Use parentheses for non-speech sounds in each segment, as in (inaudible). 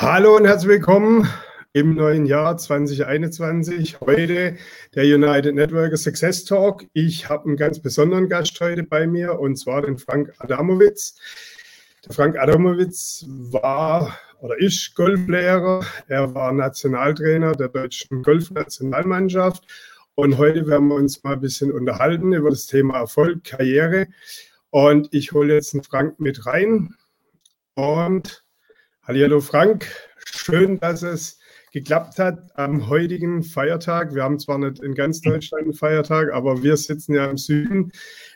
Hallo und herzlich willkommen im neuen Jahr 2021. Heute der United Networker Success Talk. Ich habe einen ganz besonderen Gast heute bei mir und zwar den Frank Adamowitz. Der Frank Adamowitz war oder ist Golflehrer. Er war Nationaltrainer der deutschen Golfnationalmannschaft. Und heute werden wir uns mal ein bisschen unterhalten über das Thema Erfolg, Karriere. Und ich hole jetzt den Frank mit rein. Und Hallo Frank, schön, dass es geklappt hat am heutigen Feiertag. Wir haben zwar nicht in ganz Deutschland einen Feiertag, aber wir sitzen ja im Süden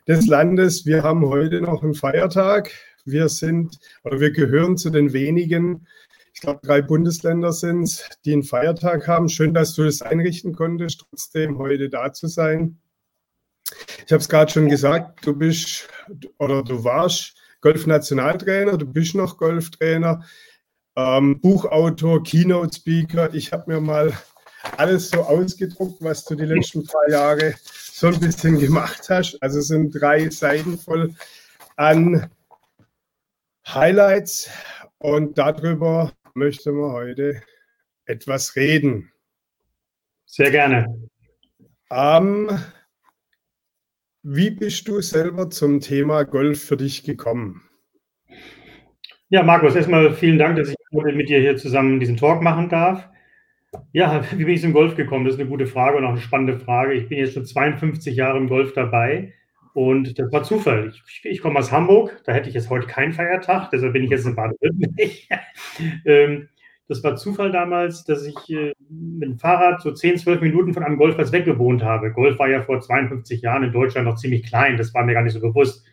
des Landes. Wir haben heute noch einen Feiertag. Wir sind oder wir gehören zu den wenigen, ich glaube drei Bundesländer sind es, die einen Feiertag haben. Schön, dass du das einrichten konntest, trotzdem heute da zu sein. Ich habe es gerade schon gesagt, du bist oder du warst Golf-Nationaltrainer, du bist noch Golftrainer ähm, Buchautor, Keynote-Speaker. Ich habe mir mal alles so ausgedruckt, was du die letzten drei Jahre so ein bisschen gemacht hast. Also es sind drei Seiten voll an Highlights und darüber möchten wir heute etwas reden. Sehr gerne. Ähm, wie bist du selber zum Thema Golf für dich gekommen? Ja, Markus, erstmal vielen Dank, dass ich heute mit dir hier zusammen diesen Talk machen darf. Ja, wie bin ich zum Golf gekommen? Das ist eine gute Frage und auch eine spannende Frage. Ich bin jetzt schon 52 Jahre im Golf dabei und das war Zufall. Ich, ich komme aus Hamburg, da hätte ich jetzt heute keinen Feiertag, deshalb bin ich jetzt in Baden-Württemberg. (laughs) Ähm, das war Zufall damals, dass ich äh, mit dem Fahrrad so 10, 12 Minuten von einem Golfplatz weggewohnt habe. Golf war ja vor 52 Jahren in Deutschland noch ziemlich klein, das war mir gar nicht so bewusst.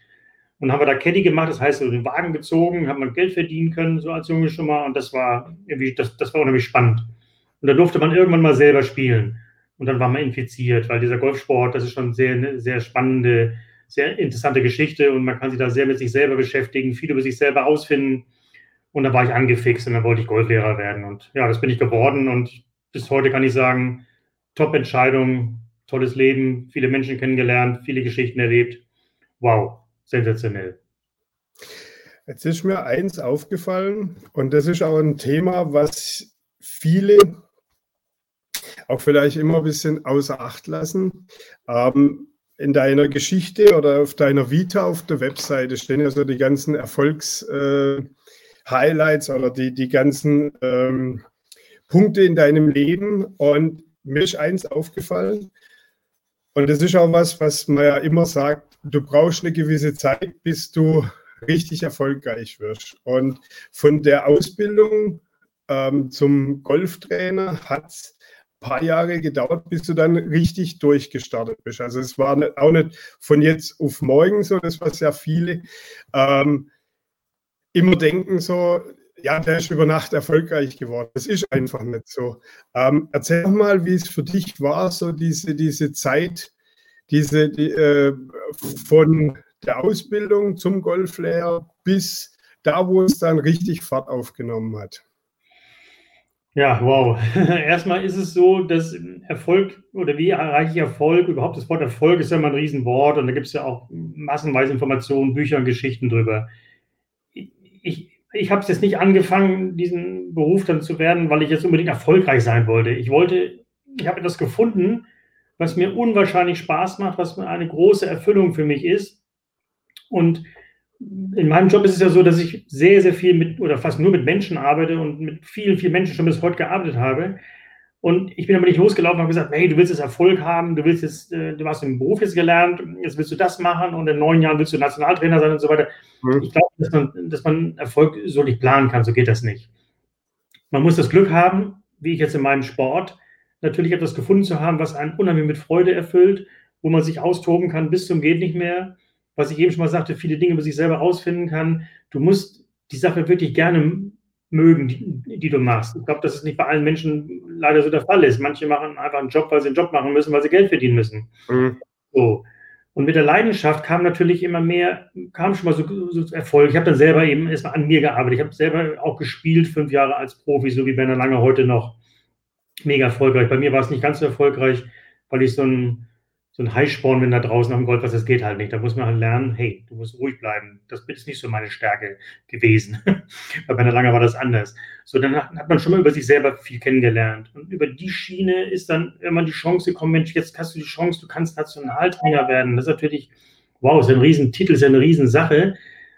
Und haben wir da Caddy gemacht, das heißt, den Wagen gezogen, haben wir Geld verdienen können, so als Junge schon mal. Und das war irgendwie, das, das war unheimlich spannend. Und da durfte man irgendwann mal selber spielen. Und dann war man infiziert, weil dieser Golfsport, das ist schon sehr, eine sehr spannende, sehr interessante Geschichte und man kann sich da sehr mit sich selber beschäftigen, viel über sich selber ausfinden. Und dann war ich angefixt und dann wollte ich Golflehrer werden. Und ja, das bin ich geworden. Und bis heute kann ich sagen, Top-Entscheidung, tolles Leben, viele Menschen kennengelernt, viele Geschichten erlebt. Wow, sensationell. Jetzt ist mir eins aufgefallen und das ist auch ein Thema, was viele auch vielleicht immer ein bisschen außer Acht lassen. Ähm, in deiner Geschichte oder auf deiner Vita auf der Webseite stehen ja so die ganzen Erfolgs-Highlights äh, oder die, die ganzen ähm, Punkte in deinem Leben. Und mir ist eins aufgefallen. Und das ist auch was, was man ja immer sagt, du brauchst eine gewisse Zeit, bis du richtig erfolgreich wirst. Und von der Ausbildung ähm, zum Golftrainer hat es ein paar Jahre gedauert, bis du dann richtig durchgestartet bist. Also es war nicht, auch nicht von jetzt auf morgen so, das was ja viele ähm, immer denken so, ja, der ist über Nacht erfolgreich geworden. Das ist einfach nicht so. Ähm, erzähl mal, wie es für dich war, so diese, diese Zeit, diese die, äh, von der Ausbildung zum Golflehrer bis da, wo es dann richtig Fahrt aufgenommen hat. Ja, wow. (laughs) Erstmal ist es so, dass Erfolg oder wie erreiche ich Erfolg? Überhaupt das Wort Erfolg ist ja immer ein Riesenwort und da gibt es ja auch massenweise Informationen, Bücher und Geschichten drüber. Ich, ich habe es jetzt nicht angefangen, diesen Beruf dann zu werden, weil ich jetzt unbedingt erfolgreich sein wollte. Ich wollte, ich habe etwas gefunden, was mir unwahrscheinlich Spaß macht, was eine große Erfüllung für mich ist. Und in meinem Job ist es ja so, dass ich sehr, sehr viel mit oder fast nur mit Menschen arbeite und mit vielen, vielen Menschen schon bis heute gearbeitet habe. Und ich bin aber nicht losgelaufen und habe gesagt, hey, du willst jetzt Erfolg haben, du willst jetzt, äh, du hast im Beruf jetzt gelernt, jetzt willst du das machen und in neun Jahren willst du Nationaltrainer sein und so weiter. Mhm. Ich glaube, dass man, dass man Erfolg so nicht planen kann, so geht das nicht. Man muss das Glück haben, wie ich jetzt in meinem Sport, natürlich etwas gefunden zu haben, was einen unheimlich mit Freude erfüllt, wo man sich austoben kann bis zum geht nicht mehr. Was ich eben schon mal sagte, viele Dinge über sich selber rausfinden kann. Du musst die Sache wirklich gerne mögen, die, die du machst. Ich glaube, dass es nicht bei allen Menschen leider so der Fall ist. Manche machen einfach einen Job, weil sie einen Job machen müssen, weil sie Geld verdienen müssen. Mhm. So. Und mit der Leidenschaft kam natürlich immer mehr, kam schon mal so, so Erfolg. Ich habe dann selber eben erstmal an mir gearbeitet. Ich habe selber auch gespielt, fünf Jahre als Profi, so wie Werner Lange heute noch mega erfolgreich. Bei mir war es nicht ganz so erfolgreich, weil ich so ein, so ein Heißsporn, wenn da draußen am Golf was, das geht halt nicht. Da muss man halt lernen, hey, du musst ruhig bleiben. Das ist nicht so meine Stärke gewesen. (laughs) Bei Werner Langer war das anders. So, dann hat, hat, man schon mal über sich selber viel kennengelernt. Und über die Schiene ist dann immer die Chance gekommen, Mensch, jetzt hast du die Chance, du kannst Nationaltrainer werden. Das ist natürlich, wow, ist ein Riesentitel, ist eine Riesensache.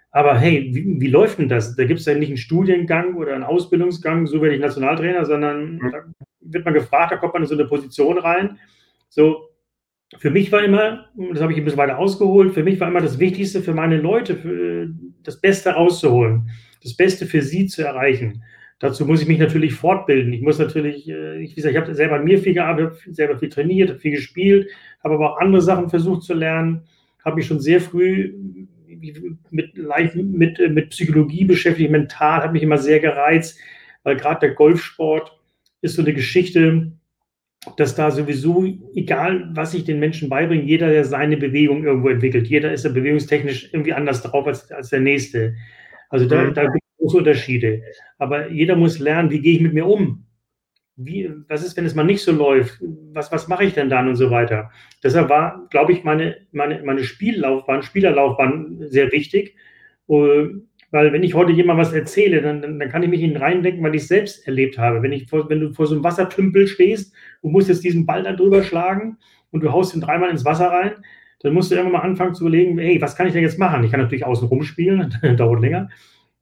Aber hey, wie, wie läuft denn das? Da gibt es ja nicht einen Studiengang oder einen Ausbildungsgang, so werde ich Nationaltrainer, sondern mhm. da wird man gefragt, da kommt man in so eine Position rein. So, für mich war immer, das habe ich ein bisschen weiter ausgeholt, für mich war immer das Wichtigste für meine Leute, für das Beste rauszuholen, das Beste für sie zu erreichen. Dazu muss ich mich natürlich fortbilden. Ich muss natürlich, äh, ich, wie gesagt, ich habe selber an mir viel gearbeitet, selber viel trainiert, viel gespielt, habe aber auch andere Sachen versucht zu lernen, habe mich schon sehr früh mit, mit, mit Psychologie beschäftigt, mental, hat mich immer sehr gereizt, weil gerade der Golfsport ist so eine Geschichte, dass da sowieso, egal was ich den Menschen beibringe, jeder, der seine Bewegung irgendwo entwickelt, jeder ist ja bewegungstechnisch irgendwie anders drauf als, als der Nächste. Also da, mhm. da gibt es große Unterschiede. Aber jeder muss lernen, wie gehe ich mit mir um? Wie, was ist, wenn es mal nicht so läuft? Was, was mache ich denn dann und so weiter? Deshalb war, glaube ich, meine, meine, meine Spiellaufbahn, Spielerlaufbahn sehr wichtig. Weil wenn ich heute jemand was erzähle, dann, dann, dann kann ich mich in reindenken, weil ich es selbst erlebt habe. Wenn, ich vor, wenn du vor so einem Wassertümpel stehst und musst jetzt diesen Ball da drüber schlagen und du haust ihn dreimal ins Wasser rein, dann musst du irgendwann mal anfangen zu überlegen, hey, was kann ich denn jetzt machen? Ich kann natürlich außen rumspielen, (laughs) dauert länger.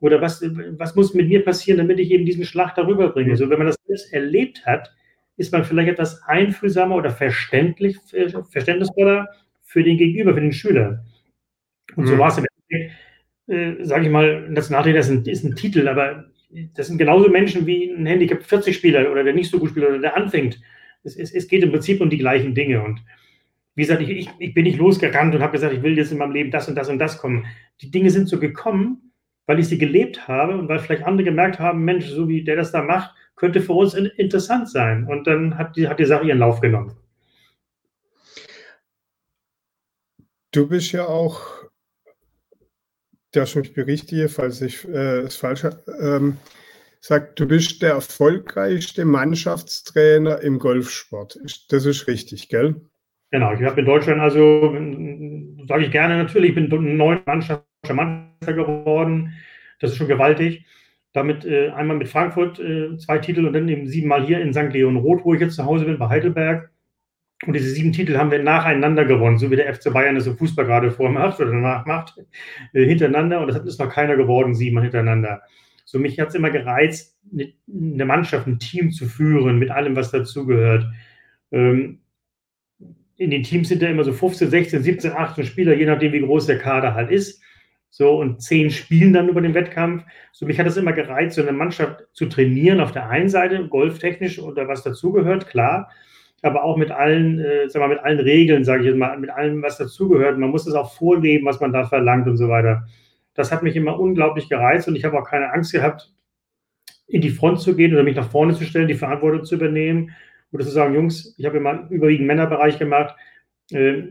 Oder was, was muss mit mir passieren, damit ich eben diesen Schlag darüber bringe? Also wenn man das selbst erlebt hat, ist man vielleicht etwas einfühlsamer oder verständlich, äh, verständnisvoller für den Gegenüber, für den Schüler. Und so mhm. war es im Endeffekt äh, sage ich mal, Nationaltrainer ist ein, ist ein Titel, aber das sind genauso Menschen wie ein Handicap 40-Spieler oder der nicht so gut spielt oder der anfängt. Es, es, es, geht im Prinzip um die gleichen Dinge. Und wie gesagt, ich, ich, ich bin nicht losgerannt und habe gesagt, ich will jetzt in meinem Leben das und das und das kommen. Die Dinge sind so gekommen, weil ich sie gelebt habe und weil vielleicht andere gemerkt haben, Mensch, so wie der das da macht, könnte für uns interessant sein. Und dann hat die, hat die Sache ihren Lauf genommen. Du bist ja auch dass ich mich berichtige, falls ich äh, es falsch ähm, sagt, du bist der erfolgreichste Mannschaftstrainer im Golfsport. Das ist richtig, gell? Genau, ich habe in Deutschland also, sage ich gerne natürlich, ich bin neun Mannschaftsmeister geworden. Das ist schon gewaltig. Damit äh, einmal mit Frankfurt äh, zwei Titel und dann eben siebenmal hier in St. Leon Roth, wo ich jetzt zu Hause bin, bei Heidelberg. Und diese sieben Titel haben wir nacheinander gewonnen, so wie der FC Bayern das im Fußball gerade vormacht oder danach macht, äh, hintereinander. Und das ist noch keiner geworden, siebenmal hintereinander. So mich hat es immer gereizt, eine Mannschaft, ein Team zu führen, mit allem, was dazugehört. Ähm, in den Teams sind ja immer so 15, 16, 17, 18 Spieler, je nachdem, wie groß der Kader halt ist. So, und zehn spielen dann über den Wettkampf. So, mich hat es immer gereizt, so eine Mannschaft zu trainieren auf der einen Seite, golftechnisch oder was dazugehört, klar aber auch mit allen, äh, sag mal, mit allen Regeln, sage ich jetzt mal, mit allem, was dazugehört. Man muss es auch vorleben, was man da verlangt und so weiter. Das hat mich immer unglaublich gereizt und ich habe auch keine Angst gehabt, in die Front zu gehen oder mich nach vorne zu stellen, die Verantwortung zu übernehmen oder zu sagen, Jungs, ich habe immer überwiegend Männerbereich gemacht. Äh,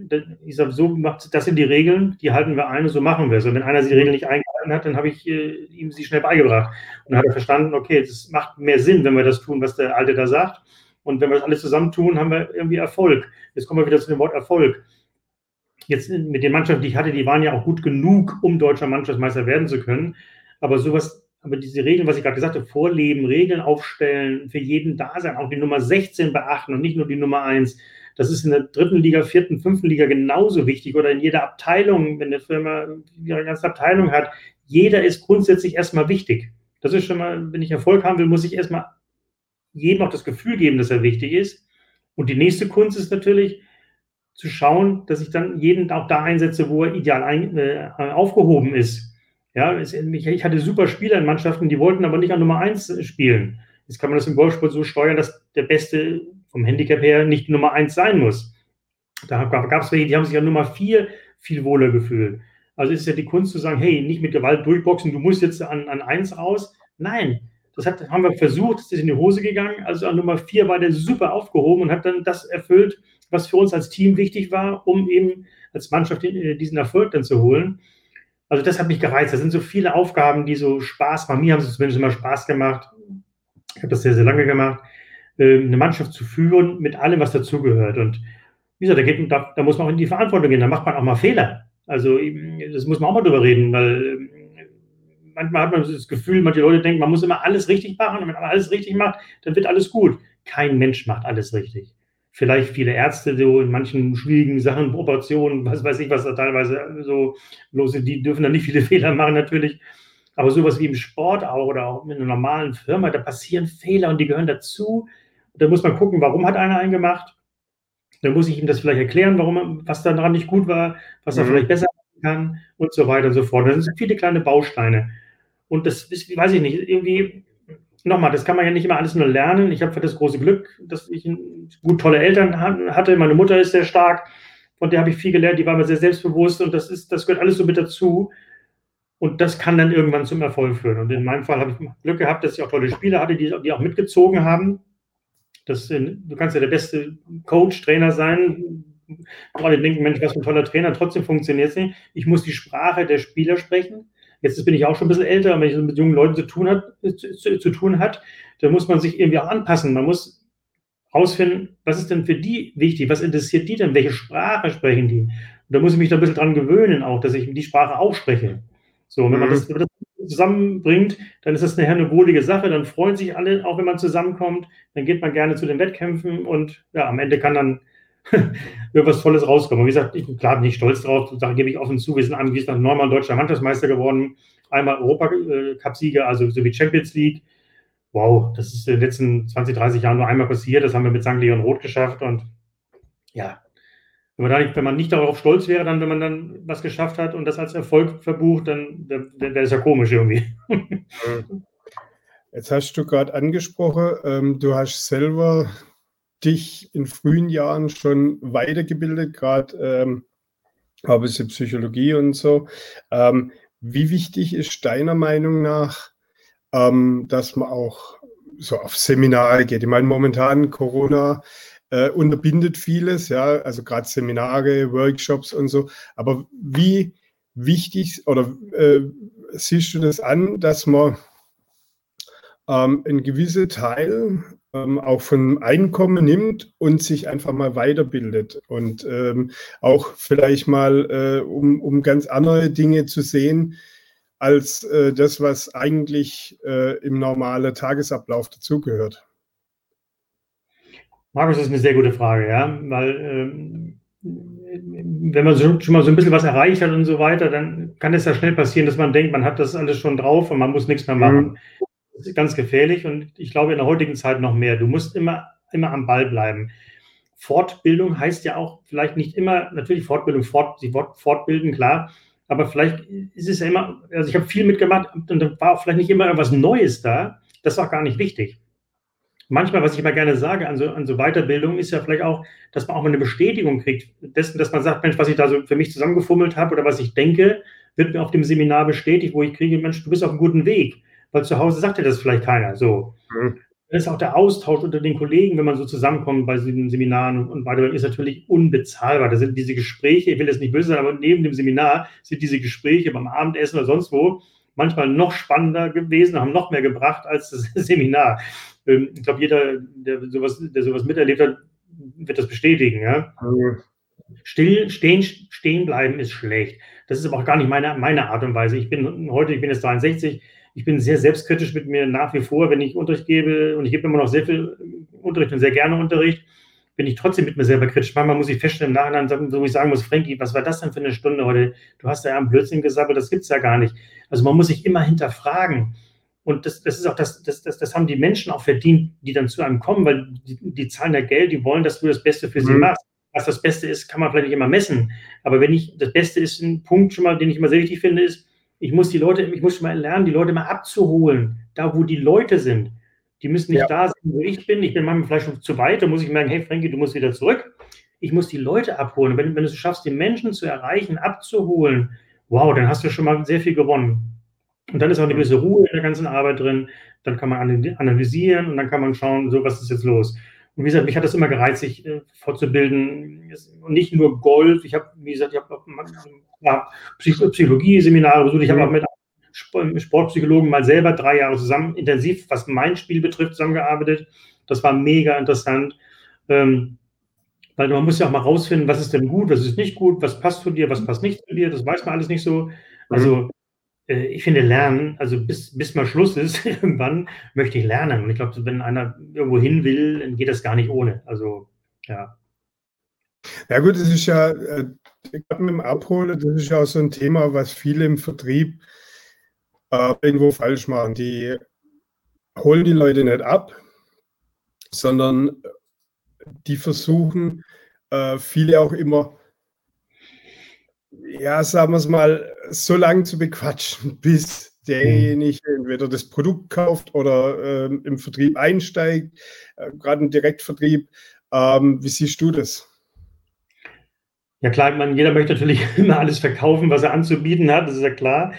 ich sage, so macht, das sind die Regeln, die halten wir ein und so machen wir es. Und wenn einer die Regeln nicht eingehalten hat, dann habe ich äh, ihm sie schnell beigebracht. Und er verstanden, okay, es macht mehr Sinn, wenn wir das tun, was der Alte da sagt. Und wenn wir das alles zusammentun, haben wir irgendwie Erfolg. Jetzt kommen wir wieder zu dem Wort Erfolg. Jetzt mit den Mannschaften, die ich hatte, die waren ja auch gut genug, um deutscher Mannschaftsmeister werden zu können. Aber sowas, aber diese Regeln, was ich gerade gesagt habe, vorleben, Regeln aufstellen, für jeden da sein, auch die Nummer 16 beachten und nicht nur die Nummer 1. Das ist in der dritten Liga, vierten, fünften Liga genauso wichtig oder in jeder Abteilung, wenn eine Firma ihre ganze Abteilung hat. Jeder ist grundsätzlich erstmal wichtig. Das ist schon mal, wenn ich Erfolg haben will, muss ich erstmal jedem auch das Gefühl geben, dass er wichtig ist. Und die nächste Kunst ist natürlich zu schauen, dass ich dann jeden auch da einsetze, wo er ideal ein, äh, aufgehoben ist. Ja, es, ich hatte super Spieler in Mannschaften, die wollten aber nicht an Nummer 1 spielen. Jetzt kann man das im Golfsport so steuern, dass der Beste vom Handicap her nicht Nummer 1 sein muss. Da gab es welche, die haben sich an Nummer 4 viel wohler gefühlt. Also ist ja die Kunst zu sagen, hey, nicht mit Gewalt durchboxen, du musst jetzt an, an 1 raus. Nein, das hat, haben wir versucht, es ist in die Hose gegangen. Also an Nummer vier war der super aufgehoben und hat dann das erfüllt, was für uns als Team wichtig war, um eben als Mannschaft äh, diesen Erfolg dann zu holen. Also das hat mich gereizt. Das sind so viele Aufgaben, die so Spaß machen. Mir haben sie zumindest immer Spaß gemacht. Ich habe das sehr, sehr lange gemacht, ähm, eine Mannschaft zu führen mit allem, was dazugehört. Und wie gesagt, da, geht, da, da, muss man auch in die Verantwortung gehen, da macht man auch mal Fehler. Also das muss man auch mal drüber reden, weil manchmal hat man das Gefühl, manche Leute denken, man muss immer alles richtig machen und wenn man alles richtig macht, dann wird alles gut. Kein Mensch macht alles richtig. Vielleicht viele Ärzte so in manchen schwierigen Sachen, Operationen, was weiß ich, was da teilweise so los ist, die dürfen da nicht viele (laughs) Fehler machen natürlich. Aber sowas wie im Sport auch oder auch in einer normalen Firma, da passieren Fehler und die gehören dazu. Da muss man gucken, warum hat einer einen gemacht dann muss ich ihm das vielleicht erklären, warum, was daran nicht gut war, was er mhm. vielleicht besser machen kann und so weiter und so fort. Das sind viele kleine Bausteine. Und das ist, weiß ich nicht, irgendwie, nochmal, das kann man ja nicht immer alles nur lernen. Ich habe das große Glück, dass ich gut tolle Eltern hatte. Meine Mutter ist sehr stark, von der habe ich viel gelernt, die war mir sehr selbstbewusst und das ist, das gehört alles so mit dazu. Und das kann dann irgendwann zum Erfolg führen. Und in meinem Fall habe ich Glück gehabt, dass ich auch tolle Spieler hatte, die, die auch mitgezogen haben. Das, du kannst ja der beste Coach, Trainer sein. Gerade denken, Mensch, was für ein toller Trainer, trotzdem funktioniert es nicht. Ich muss die Sprache der Spieler sprechen. Jetzt bin ich auch schon ein bisschen älter, und wenn ich mit jungen Leuten zu tun hat, zu, zu tun hat, dann muss man sich irgendwie auch anpassen. Man muss herausfinden, was ist denn für die wichtig, was interessiert die denn, welche Sprache sprechen die. Und da muss ich mich da ein bisschen dran gewöhnen, auch, dass ich die Sprache auch spreche. So, wenn man das, wenn das zusammenbringt, dann ist das nachher eine wohlige Sache, dann freuen sich alle, auch wenn man zusammenkommt, dann geht man gerne zu den Wettkämpfen und ja, am Ende kann dann (laughs) irgendwas Tolles rauskommen. Und wie gesagt, ich bin klar nicht stolz drauf, da gebe ich offen zu, wir sind anschließend neunmal deutscher Mannschaftsmeister geworden, einmal Europacup-Sieger, also so wie Champions League. Wow, das ist in den letzten 20, 30 Jahren nur einmal passiert, das haben wir mit St. Leon Roth geschafft und ja, wenn man, nicht, wenn man, nicht, darauf stolz wäre, dann, wenn man dann was geschafft hat und das als Erfolg verbucht, dann, dann, dann wäre es ja komisch irgendwie. (laughs) Jetzt hast du gerade angesprochen, ähm, du hast selber dich in frühen Jahren schon weitergebildet, gerade ähm, habe ich Psychologie und so. Ähm, wie wichtig ist deiner Meinung nach, ähm, dass man auch so auf Seminare geht? Ich meine, momentan Corona äh, unterbindet vieles, ja, also gerade Seminare, Workshops und so. Aber wie wichtig oder äh, siehst du das an, dass man ähm, einen gewissen Teil ähm, auch von Einkommen nimmt und sich einfach mal weiterbildet und ähm, auch vielleicht mal, äh, um, um ganz andere Dinge zu sehen, als äh, das, was eigentlich äh, im normalen Tagesablauf dazugehört? Markus, das ist eine sehr gute Frage, ja, weil ähm, wenn man so, schon mal so ein bisschen was erreicht hat und so weiter, dann kann es ja schnell passieren, dass man denkt, man hat das alles schon drauf und man muss nichts mehr machen. Mhm. Das ist ganz gefährlich und ich glaube in der heutigen Zeit noch mehr. Du musst immer, immer am Ball bleiben. Fortbildung heißt ja auch vielleicht nicht immer, natürlich Fortbildung, fort, sich fortbilden, klar, aber vielleicht ist es ja immer, also ich habe viel mitgemacht und da war auch vielleicht nicht immer irgendwas Neues da. Das ist auch gar nicht wichtig manchmal, was ich immer gerne sage an so, an so Weiterbildung, ist ja vielleicht auch, dass man auch mal eine Bestätigung kriegt, dessen, dass man sagt, Mensch, was ich da so für mich zusammengefummelt habe oder was ich denke, wird mir auf dem Seminar bestätigt, wo ich kriege, Mensch, du bist auf einem guten Weg. Weil zu Hause sagt dir das vielleicht keiner. So. Mhm. Das ist auch der Austausch unter den Kollegen, wenn man so zusammenkommt bei diesen Seminaren und, und weiter, ist natürlich unbezahlbar. Da sind diese Gespräche, ich will das nicht böse sein, aber neben dem Seminar sind diese Gespräche beim Abendessen oder sonst wo manchmal noch spannender gewesen, haben noch mehr gebracht als das (laughs) Seminar. Ähm, ich glaube, jeder, der sowas, der sowas miterlebt hat, wird das bestätigen. Ja? Still, stehen, stehen bleiben ist schlecht. Das ist aber auch gar nicht meine, meine Art und Weise. Ich bin heute, ich bin jetzt 63, ich bin sehr selbstkritisch mit mir nach wie vor, wenn ich Unterricht gebe und ich gebe immer noch sehr viel Unterricht und sehr gerne Unterricht, bin ich trotzdem mit mir selber kritisch. Manchmal muss ich feststellen im Nachhinein, wo ich sagen muss, Frankie, was war das denn für eine Stunde heute? Du hast ja einen Blödsinn gesagt, das gibt es ja gar nicht. Also man muss sich immer hinterfragen. Und das, das ist auch das, das, das, das haben die Menschen auch verdient, die dann zu einem kommen, weil die, die zahlen ja Geld, die wollen, dass du das Beste für mhm. sie machst. Was das Beste ist, kann man vielleicht nicht immer messen. Aber wenn ich, das Beste ist ein Punkt schon mal, den ich immer sehr wichtig finde, ist, ich muss die Leute, ich muss schon mal lernen, die Leute mal abzuholen, da wo die Leute sind. Die müssen nicht ja. da sein, wo ich bin. Ich bin manchmal vielleicht schon zu weit, da muss ich merken, hey Frankie, du musst wieder zurück. Ich muss die Leute abholen. Wenn, wenn du es schaffst, die Menschen zu erreichen, abzuholen, wow, dann hast du schon mal sehr viel gewonnen. Und dann ist auch eine gewisse Ruhe in der ganzen Arbeit drin. Dann kann man analysieren und dann kann man schauen, so was ist jetzt los. Und wie gesagt, mich hat das immer gereizt, sich äh, fortzubilden. Und nicht nur Golf. Ich habe, wie gesagt, ich habe ja, Psychologie-Seminare besucht. Ich habe auch mit Sportpsychologen mal selber drei Jahre zusammen intensiv, was mein Spiel betrifft, zusammengearbeitet. Das war mega interessant. Ähm, weil man muss ja auch mal rausfinden, was ist denn gut, was ist nicht gut, was passt zu dir, was passt nicht zu dir, das weiß man alles nicht so. Also mhm. äh, ich finde Lernen, also bis, bis mal Schluss ist, (laughs) irgendwann möchte ich lernen. Und ich glaube, wenn einer irgendwo hin will, dann geht das gar nicht ohne. Also ja. Ja gut, das ist ja, äh, gerade mit dem Abholen, das ist ja auch so ein Thema, was viele im Vertrieb äh, irgendwo falsch machen. Die holen die Leute nicht ab, sondern die versuchen, äh, viele auch immer, ja, sagen wir es mal, so lange zu bequatschen, (laughs) bis derjenige entweder das Produkt kauft oder äh, im Vertrieb einsteigt, äh, gerade im Direktvertrieb. Ähm, wie siehst du das? Ja klar, man, jeder möchte natürlich (laughs) immer alles verkaufen, was er anzubieten hat, das ist ja klar.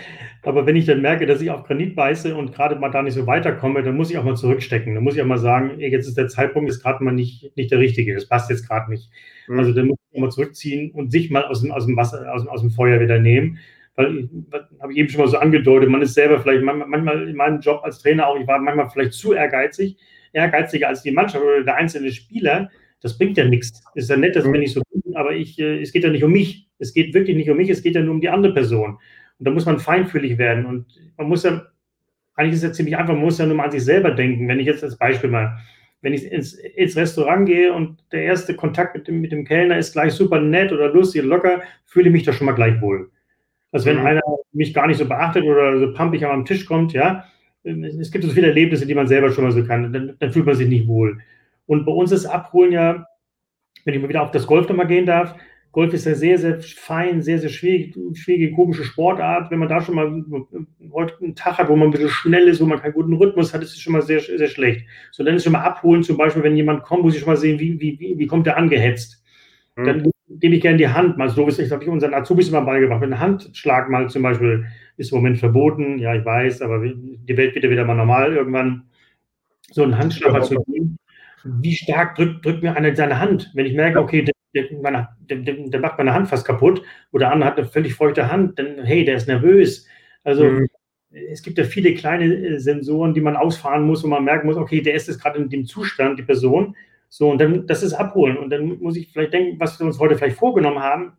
Aber wenn ich dann merke, dass ich auf Granit beiße und gerade mal da nicht so weiterkomme, dann muss ich auch mal zurückstecken. Dann muss ich auch mal sagen, ey, jetzt ist der Zeitpunkt, ist gerade mal nicht, nicht der richtige. Das passt jetzt gerade nicht. Mhm. Also dann muss ich auch mal zurückziehen und sich mal aus dem, aus dem Wasser, aus, aus dem Feuer wieder nehmen. Weil, habe ich eben schon mal so angedeutet, man ist selber vielleicht manchmal in meinem Job als Trainer auch, ich war manchmal vielleicht zu ehrgeizig, ehrgeiziger als die Mannschaft oder der einzelne Spieler. Das bringt ja nichts. Ist ja nett, dass wir nicht so tun, aber ich, äh, es geht ja nicht um mich. Es geht wirklich nicht um mich, es geht ja nur um die andere Person. Und da muss man feinfühlig werden. Und man muss ja, eigentlich ist es ja ziemlich einfach, man muss ja nur mal an sich selber denken. Wenn ich jetzt als Beispiel mal, wenn ich ins, ins Restaurant gehe und der erste Kontakt mit dem, mit dem Kellner ist gleich super nett oder lustig, locker, fühle ich mich da schon mal gleich wohl. Also wenn mhm. einer mich gar nicht so beachtet oder so pampig am Tisch kommt, ja, es gibt so viele Erlebnisse, die man selber schon mal so kann, dann, dann fühlt man sich nicht wohl. Und bei uns ist Abholen ja, wenn ich mal wieder auf das Golf nochmal gehen darf, Golf ist ja sehr, sehr fein, sehr, sehr schwierig, schwierige, komische Sportart. Wenn man da schon mal heute einen Tag hat, wo man ein bisschen schnell ist, wo man keinen guten Rhythmus hat, ist es schon mal sehr, sehr schlecht. So, dann ist schon mal abholen, zum Beispiel, wenn jemand kommt, muss ich schon mal sehen, wie, wie, wie kommt der angehetzt. Mhm. Dann gebe ich gerne die Hand mal. So ist, ich habe ich unseren Azubis immer beigebracht. Ein Handschlag mal zum Beispiel ist im Moment verboten. Ja, ich weiß, aber die Welt wird ja wieder mal normal irgendwann. So einen Handschlag ja, zu geben. Wie stark drückt, drückt mir einer seine Hand? Wenn ich merke, okay, der der, meine, der, der, macht meine Hand fast kaputt oder andere hat eine völlig feuchte Hand, dann hey, der ist nervös. Also mhm. es gibt ja viele kleine äh, Sensoren, die man ausfahren muss, wo man merken muss, okay, der ist jetzt gerade in dem Zustand, die Person. So, und dann das ist abholen. Und dann muss ich vielleicht denken, was wir uns heute vielleicht vorgenommen haben,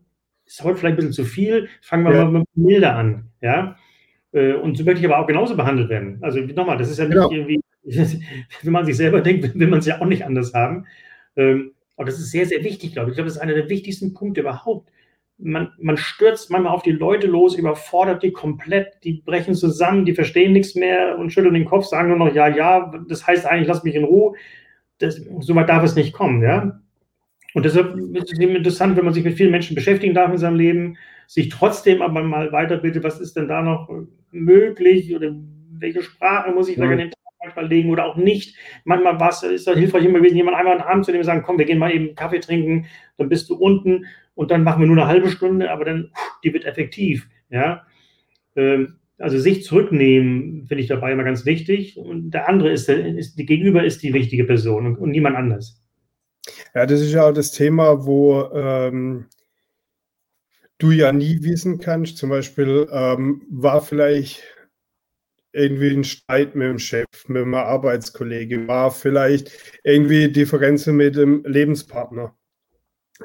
ist heute vielleicht ein bisschen zu viel. Fangen wir ja. mal mit milder an. Ja. Äh, und so möchte ich aber auch genauso behandelt werden. Also nochmal, das ist ja nicht ja. irgendwie, (laughs) wenn man sich selber denkt, will man es ja auch nicht anders haben. Ähm, und das ist sehr, sehr wichtig, glaube ich. Ich glaube, das ist einer der wichtigsten Punkte überhaupt. Man, man stürzt manchmal auf die Leute los, überfordert die komplett, die brechen zusammen, die verstehen nichts mehr und schütteln den Kopf, sagen nur noch ja, ja, das heißt eigentlich, lass mich in Ruhe. Das, so weit darf es nicht kommen, ja. Und deshalb ist es eben interessant, wenn man sich mit vielen Menschen beschäftigen darf in seinem Leben, sich trotzdem aber mal weiterbildet, was ist denn da noch möglich oder welche Sprache muss ich mhm. da den manchmal legen oder auch nicht. Manchmal war es, ist es hilfreich immer gewesen, jemand einmal einen Abend zu nehmen und sagen, komm, wir gehen mal eben Kaffee trinken, dann bist du unten und dann machen wir nur eine halbe Stunde, aber dann, die wird effektiv. Ja? Ähm, also sich zurücknehmen, finde ich dabei immer ganz wichtig. Und der andere ist, ist die Gegenüber ist die wichtige Person und, und, niemand anders. Ja, das ist ja auch das Thema, wo ähm, du ja nie wissen kannst. Zum Beispiel ähm, war vielleicht irgendwie ein Streit mit dem Chef, mit einem Arbeitskollege, war vielleicht irgendwie Differenzen mit dem Lebenspartner.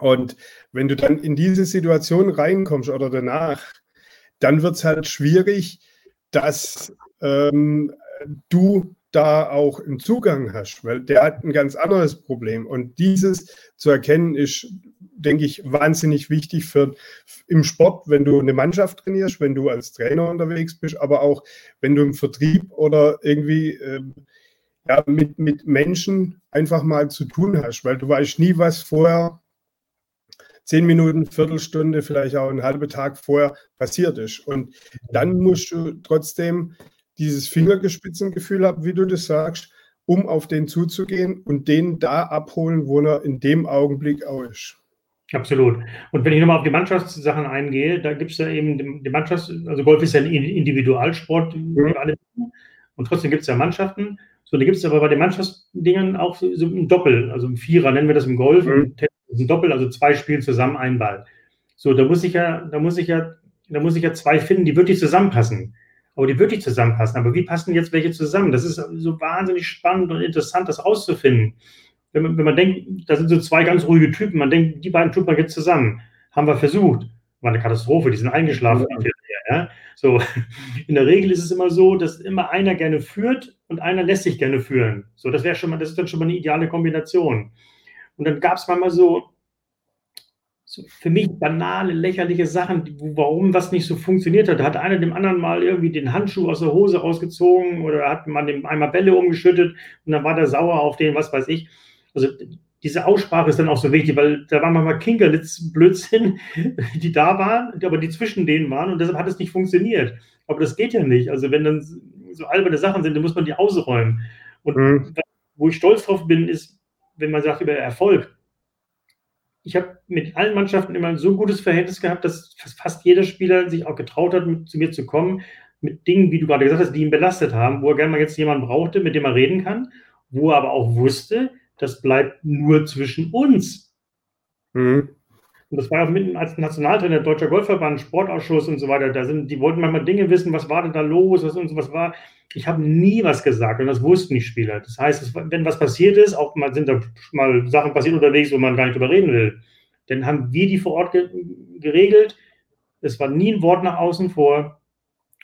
Und wenn du dann in diese Situation reinkommst oder danach, dann wird es halt schwierig, dass ähm, du da auch einen Zugang hast, weil der hat ein ganz anderes Problem. Und dieses zu erkennen ist denke ich, wahnsinnig wichtig für im Sport, wenn du eine Mannschaft trainierst, wenn du als Trainer unterwegs bist, aber auch wenn du im Vertrieb oder irgendwie äh, ja, mit, mit Menschen einfach mal zu tun hast, weil du weißt nie, was vorher zehn Minuten, Viertelstunde, vielleicht auch einen halben Tag vorher passiert ist. Und dann musst du trotzdem dieses Fingergespitzengefühl haben, wie du das sagst, um auf den zuzugehen und den da abholen, wo er in dem Augenblick auch ist. Absolut. Und wenn ich nochmal auf die Mannschaftssachen eingehe, da gibt es ja eben die Mannschafts-, also Golf ist ja ein Individualsport, mhm. und trotzdem gibt es ja Mannschaften. So, da gibt es aber bei den Mannschaftsdingen auch so, so ein Doppel, also ein Vierer nennen wir das im Golf, mhm. ein Doppel, also zwei spielen zusammen ein Ball. So, da muss ich ja, da muss ich ja, da muss ich ja zwei finden, die wirklich zusammenpassen. Aber die wirklich zusammenpassen. Aber wie passen jetzt welche zusammen? Das ist so wahnsinnig spannend und interessant, das rauszufinden. wenn man, wenn man denkt, da sind so zwei ganz ruhige Typen, man denkt, die beiden man jetzt zusammen. Haben wir versucht. War eine Katastrophe, die sind eingeschlafen. Ja. Ja? So, in der Regel ist es immer so, dass immer einer gerne führt und einer lässt sich gerne führen. So, das wäre schon mal, das ist dann schon mal eine ideale Kombination. Und dann gab es manchmal so, so für mich banale, lächerliche Sachen, warum was nicht so funktioniert hat. Da hat einer dem anderen mal irgendwie den Handschuh aus der Hose rausgezogen oder hat man dem einmal Bälle umgeschüttet und dann war der sauer auf den, was weiß ich. Also diese Aussprache ist dann auch so wichtig, weil da waren manchmal Kinkerlitz-Blödsinn, (laughs) die da waren, aber die zwischen denen waren und deshalb hat es nicht funktioniert. Aber das geht ja nicht. Also wenn dann so alberne Sachen sind, dann muss man die ausräumen. Und mhm. wo ich stolz drauf bin, ist, wenn man sagt über Erfolg. Ich habe mit allen Mannschaften immer ein so gutes Verhältnis gehabt, dass fast jeder Spieler sich auch getraut hat, mit, zu mir zu kommen, mit Dingen, wie du gerade gesagt hast, die ihn belastet haben, wo er gerne mal jetzt jemanden brauchte, mit dem er reden kann, wo er aber auch wusste, das bleibt nur zwischen uns. Mhm. Und das war ja mitten als Nationaltrainer, Deutscher Golfverband, Sportausschuss und so weiter. Da sind, die wollten manchmal Dinge wissen, was war denn da los, was und so was war. Ich habe nie was gesagt und das wussten die Spieler. Das heißt, es, wenn was passiert ist, auch mal sind da mal Sachen passiert unterwegs, wo man gar nicht drüber reden will, dann haben wir die vor Ort ge geregelt. Es war nie ein Wort nach außen vor.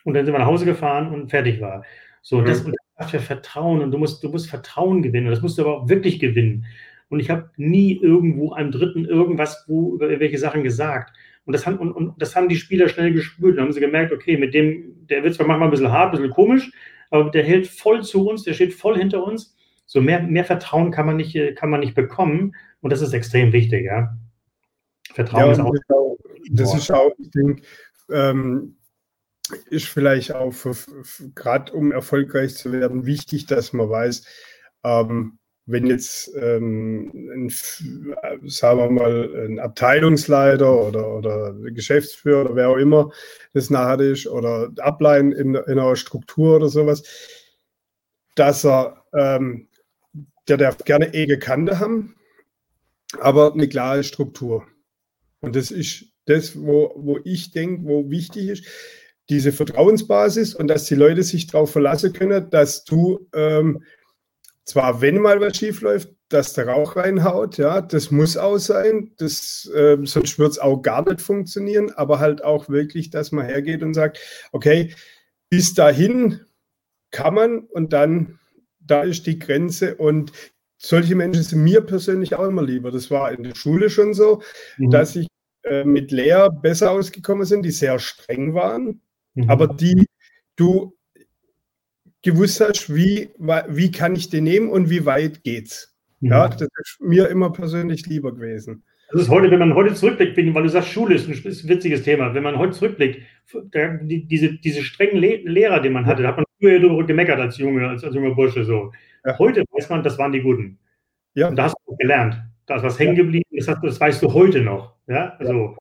Und dann sind wir nach Hause gefahren und fertig war. So, mhm. das, und für Vertrauen und du musst, du musst Vertrauen gewinnen. Und das musst du aber auch wirklich gewinnen. Und ich habe nie irgendwo einem Dritten irgendwas wo, über welche Sachen gesagt. Und das, haben, und, und das haben die Spieler schnell gespürt. Dann haben sie gemerkt, okay, mit dem, der wird zwar manchmal ein bisschen hart, ein bisschen komisch, aber der hält voll zu uns, der steht voll hinter uns. So mehr, mehr Vertrauen kann man, nicht, kann man nicht bekommen. Und das ist extrem wichtig, ja. Vertrauen ja, ist auch. Das ist auch, ich denke, ähm, ist vielleicht auch gerade um erfolgreich zu werden wichtig, dass man weiß, ähm, wenn jetzt ähm, ein, sagen wir mal ein Abteilungsleiter oder, oder Geschäftsführer oder wer auch immer das nachher ist oder Ablein in, in einer Struktur oder sowas, dass er, ähm, der darf gerne enge Kante haben, aber eine klare Struktur. Und das ist das, wo, wo ich denke, wo wichtig ist diese Vertrauensbasis und dass die Leute sich darauf verlassen können, dass du ähm, zwar, wenn mal was schief läuft, dass der Rauch reinhaut, ja, das muss auch sein, das, äh, sonst wird es auch gar nicht funktionieren, aber halt auch wirklich, dass man hergeht und sagt, okay, bis dahin kann man und dann, da ist die Grenze und solche Menschen sind mir persönlich auch immer lieber. Das war in der Schule schon so, mhm. dass ich äh, mit Lehrer besser ausgekommen sind, die sehr streng waren, mhm. aber die du gewusst hast, wie, wie kann ich den nehmen und wie weit geht's. Mhm. Ja, das ist mir immer persönlich lieber gewesen. Das ist heute, wenn man heute zurückblickt, weil du sagst, Schule ist ein, ist ein witziges Thema. Wenn man heute zurückblickt, der, die, diese, diese strengen Le Lehrer, die man hatte, da hat man früher darüber gemeckert als Junge, als, als junger Bursche so. Ja. Heute weiß man, das waren die Guten. Ja. Und da hast du gelernt. Da ist was hängen geblieben, das, hast, das weißt du heute noch. Ja, also. Ja.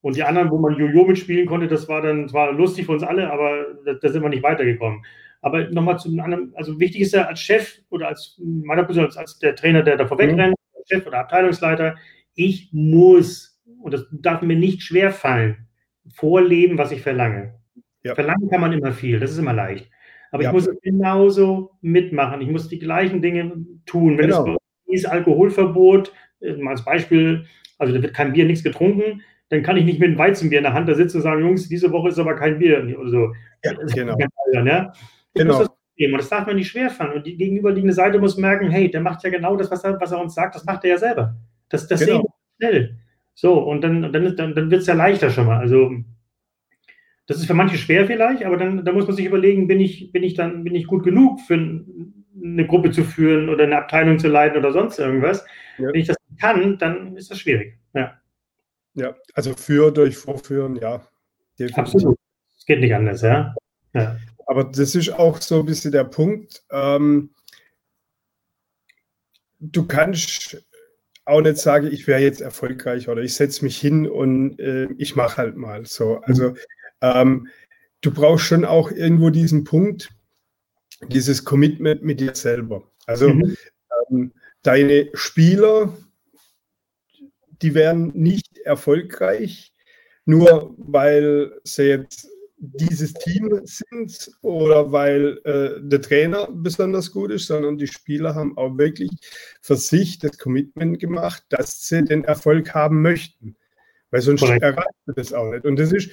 Und die anderen, wo man Jojo mitspielen konnte, das war dann zwar lustig für uns alle, aber da, da sind wir nicht weitergekommen. Aber nochmal zu einem anderen, also wichtig ist ja als Chef oder als meiner Position, als, als der Trainer, der da vorwegrennt, mhm. Chef oder Abteilungsleiter, ich muss, und das darf mir nicht schwer fallen, vorleben, was ich verlange. Ja. Verlangen kann man immer viel, das ist immer leicht. Aber ja. ich muss genauso mitmachen. Ich muss die gleichen Dinge tun. Wenn genau. es ist Alkoholverbot, äh, mal als Beispiel, also da wird kein Bier, nichts getrunken, dann kann ich nicht mit einem Weizenbier in der Hand da sitzen und sagen, Jungs, diese Woche ist aber kein Bier oder so. Ja, genau. Ja? genau. Das und das darf man nicht schwerfahren. Und die gegenüberliegende Seite muss merken, hey, der macht ja genau das, was er, was er uns sagt, das macht er ja selber. Das, das genau. sehen wir schnell. So, und dann, dann, dann, dann wird es ja leichter schon mal. Also, das ist für manche schwer vielleicht, aber dann, dann muss man sich überlegen, bin ich, bin ich dann, bin ich gut genug für eine Gruppe zu führen oder eine Abteilung zu leiten oder sonst irgendwas. Ja. Wenn ich das kann, dann ist das schwierig. Ja. Ja, also für durch Vorführen, ja. Definitiv. Absolut. Es geht nicht anders, ja. ja. Aber das ist auch so ein bisschen der Punkt. Ähm, du kannst auch nicht sagen, ich wäre jetzt erfolgreich oder ich setze mich hin und äh, ich mache halt mal so. Also ähm, du brauchst schon auch irgendwo diesen Punkt, dieses Commitment mit dir selber. Also mhm. ähm, deine Spieler, die werden nicht erfolgreich, nur weil sie jetzt dieses Team sind oder weil äh, der Trainer besonders gut ist, sondern die Spieler haben auch wirklich für sich das Commitment gemacht, dass sie den Erfolg haben möchten. Weil sonst erreicht man das auch nicht. Und das ist,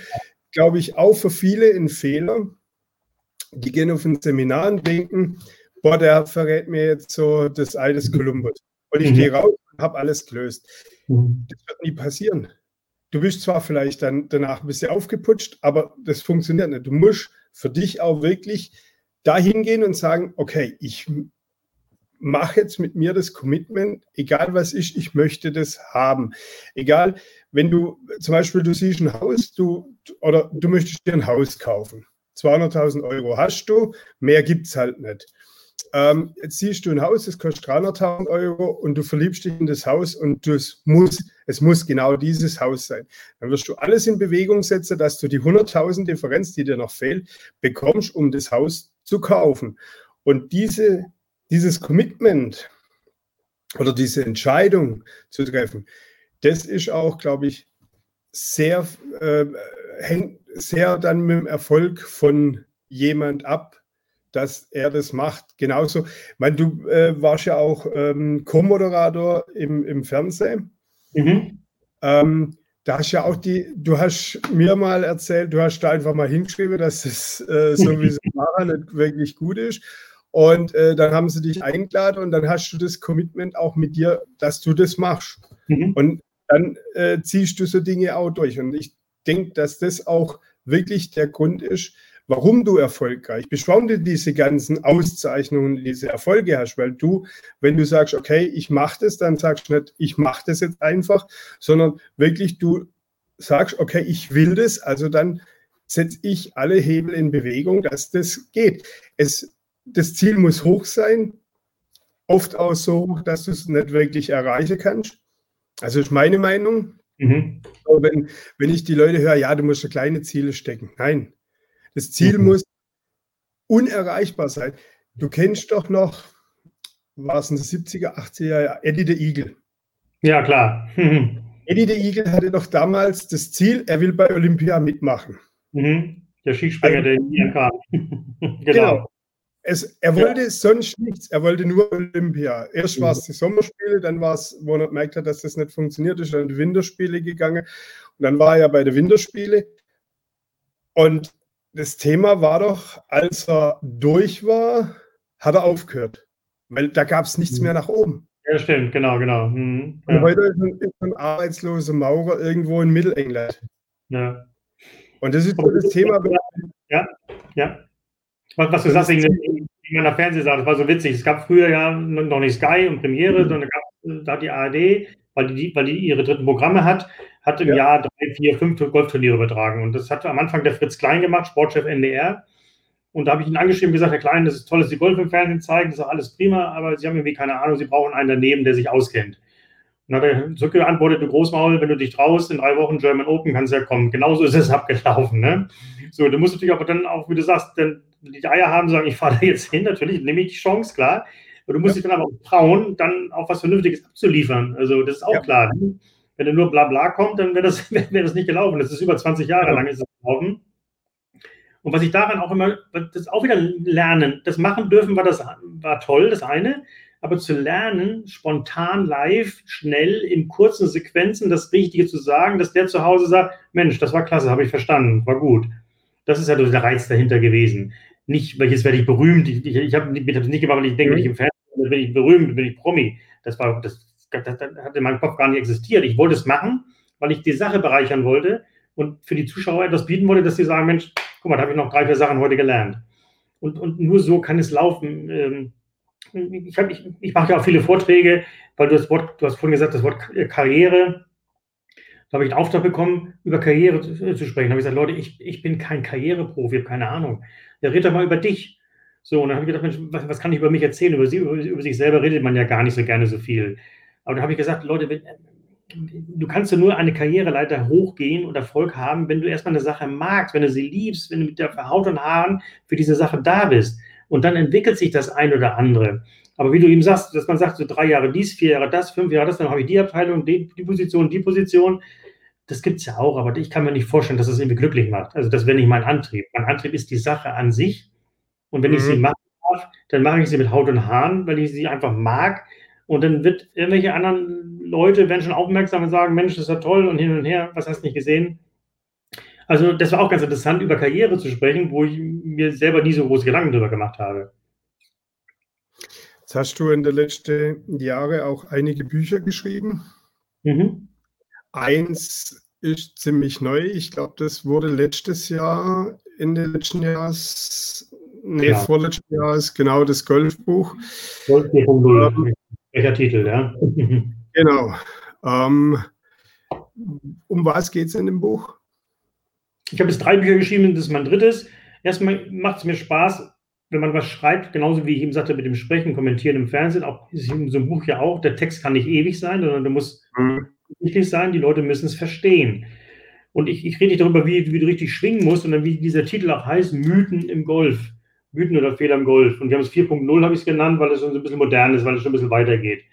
glaube ich, auch für viele ein Fehler. Die gehen auf ein Seminar und denken, boah, der verrät mir jetzt so das des Kolumbus. Und ich mhm. gehe raus und habe alles gelöst. Mhm. Das wird nie passieren. Du bist zwar vielleicht dann danach ein bisschen aufgeputscht, aber das funktioniert nicht. Du musst für dich auch wirklich dahin gehen und sagen, okay, ich mache jetzt mit mir das Commitment, egal was ist, ich möchte das haben. Egal, wenn du zum Beispiel, du siehst ein Haus, du oder du möchtest dir ein Haus kaufen. 200.000 Euro hast du, mehr gibt es halt nicht ähm, jetzt siehst du ein Haus, das kostet 300.000 Euro und du verliebst dich in das Haus und es muss, es muss genau dieses Haus sein. Dann wirst du alles in Bewegung setzen, dass du die 100.000 Differenz, die dir noch fehlt, bekommst, um das Haus zu kaufen. Und diese, dieses Commitment oder diese Entscheidung zu treffen, das ist auch, glaube ich, sehr, äh, hängt sehr dann mit dem Erfolg von jemand ab, dass er das macht. Genauso, ich meine, du äh, warst ja auch ähm, Co-Moderator im, im Fernsehen. Mhm. Ähm, da hast ja auch die, du hast mir mal erzählt, du hast da einfach mal hingeschrieben, dass es äh, so wie sie machen nicht wirklich gut ist. Und äh, dann haben sie dich eingeladen und dann hast du das Commitment auch mit dir, dass du das machst. Mhm. Und dann äh, ziehst du so Dinge auch durch. Und ich denke, dass das auch wirklich der Grund ist, warum du erfolgreich bist, warum du diese ganzen Auszeichnungen, diese Erfolge hast, weil du, wenn du sagst, okay, ich mache das, dann sagst du nicht, ich mache das jetzt einfach, sondern wirklich du sagst, okay, ich will das, also dann setze ich alle Hebel in Bewegung, dass das geht. Es, das Ziel muss hoch sein, oft auch so hoch, dass du es nicht wirklich erreichen kannst. Also ist meine Meinung. Mhm. Wenn, wenn ich die Leute höre, ja, du musst kleine Ziele stecken. Nein, das Ziel mhm. muss unerreichbar sein. Du kennst doch noch, war es in den 70er, 80er Jahren, Eddie the Eagle. Ja, klar. (laughs) Eddie the Eagle hatte doch damals das Ziel, er will bei Olympia mitmachen. Mhm. Der Skispringer, also, der hier kam. (laughs) genau. genau. Es, er wollte ja. sonst nichts, er wollte nur Olympia. Erst mhm. war es die Sommerspiele, dann war es, wo er gemerkt hat, dass das nicht funktioniert, ist dann die Winterspiele gegangen. Und dann war er bei den Winterspiele. Und das Thema war doch, als er durch war, hat er aufgehört. Weil da gab es nichts mhm. mehr nach oben. Ja, stimmt, genau, genau. Mhm. Ja. Und heute ist ein, ist ein arbeitsloser Maurer irgendwo in Mittelengland. Ja. Und das ist so das Thema. Ja, ja. Was, was du sagst, nach Fernsehen sagt, das war so witzig. Es gab früher ja noch nicht Sky und Premiere, mhm. sondern gab, da hat die ARD, weil die, weil die ihre dritten Programme hat, hat im ja. Jahr drei, vier, fünf Golfturniere übertragen. Und das hat am Anfang der Fritz Klein gemacht, Sportchef NDR. Und da habe ich ihn angeschrieben und gesagt, Herr Klein, das ist toll, dass Sie Golf im Fernsehen zeigen, das ist auch alles prima, aber Sie haben irgendwie keine Ahnung, Sie brauchen einen daneben, der sich auskennt. Und dann hat er zurückgeantwortet, du Großmaul, wenn du dich traust, in drei Wochen German Open kannst du ja kommen. Genauso ist es (laughs) abgelaufen. Ne? So, du musst natürlich aber dann auch, wie du sagst, dann die Eier haben, sagen, ich fahre da jetzt hin, natürlich nehme ich die Chance, klar. Aber du musst ja. dich dann aber auch trauen, dann auch was Vernünftiges abzuliefern. Also das ist auch ja. klar. Ne? Wenn er nur Blabla kommt, dann wäre das, (laughs) wär das nicht gelaufen. Das ist über 20 Jahre lang ist es gelaufen. Und was ich daran auch immer, das auch wieder lernen, das machen dürfen war das war toll, das eine, aber zu lernen, spontan, live, schnell, in kurzen Sequenzen das Richtige zu sagen, dass der zu Hause sagt, Mensch, das war klasse, habe ich verstanden, war gut. Das ist ja der Reiz dahinter gewesen. Nicht, welches werde ich berühmt, ich, ich, ich habe das nicht gemacht, weil ich denke, mhm. wenn ich im Fernsehen bin ich berühmt, bin ich Promi. Das war, das das, das hat in meinem Kopf gar nicht existiert. Ich wollte es machen, weil ich die Sache bereichern wollte und für die Zuschauer etwas bieten wollte, dass sie sagen, Mensch, guck mal, da habe ich noch drei, vier Sachen heute gelernt. Und, und nur so kann es laufen. Ähm, ich, ich, ich mache ja auch viele Vorträge, weil du das Wort, du hast vorhin gesagt, das Wort Karriere, da habe ich einen Auftrag bekommen, über Karriere zu, zu sprechen. Da habe ich gesagt, Leute, ich, ich bin kein Karriereprofi, habe keine Ahnung. Ja, red doch mal über dich. So, und dann habe ich gedacht, Mensch, was, was, kann ich über mich erzählen? Über, sie, über, über, sich selber redet man ja gar nicht so gerne so viel. Aber da habe ich gesagt, Leute, wenn, du kannst ja nur eine Karriereleiter hochgehen und Erfolg haben, wenn du erstmal eine Sache magst, wenn du sie liebst, wenn du mit der Haut und Haaren für diese Sache da bist. Und dann entwickelt sich das ein oder andere. Aber wie du eben sagst, dass man sagt, so drei Jahre dies, vier Jahre das, fünf Jahre das, dann habe ich die Abteilung, die, die Position, die Position. das gibt es ja auch, aber ich kann mir nicht vorstellen, dass es irgendwie glücklich macht. Also das wäre nicht mein Antrieb. Mein Antrieb ist die Sache an sich. Und wenn mhm. ich sie mhm. machen darf, dann mache ich sie mit Haut und Haaren, weil ich sie einfach mag. Und dann wird irgendwelche anderen Leute werden schon aufmerksam und sagen, Mensch, das ist ja toll und hin und her, was hast du nicht gesehen? Also das war auch ganz interessant, über Karriere zu sprechen, wo ich mir selber nie so große Gedanken darüber gemacht habe. Jetzt hast du in den letzten Jahren auch einige Bücher geschrieben. Mhm. Eins ist ziemlich neu. Ich glaube, das wurde letztes Jahr, in den letzten Jahres, nee, ja. vorletzten Jahres, genau das Golfbuch. Golf 4.0, ähm, welcher Titel, ja. (laughs) genau. Ähm, um was geht es in dem Buch? Ich habe jetzt drei Bücher geschrieben, das ist mein drittes. Erstmal macht es mir Spaß, wenn man was schreibt, genauso wie ich eben sagte, mit dem Sprechen, Kommentieren im Fernsehen, auch ist in so einem Buch ja auch, der Text kann nicht ewig sein, sondern der muss mhm. wichtig sein, die Leute müssen es verstehen. Und ich, ich rede nicht darüber, wie, wie, du richtig schwingen musst, sondern wie dieser Titel auch heißt, Mythen im Golf. Mythen oder Fehler im Golf. Und wir haben es 4.0, habe ich es genannt, weil es schon so ein bisschen modern ist, weil es schon ein bisschen weitergeht.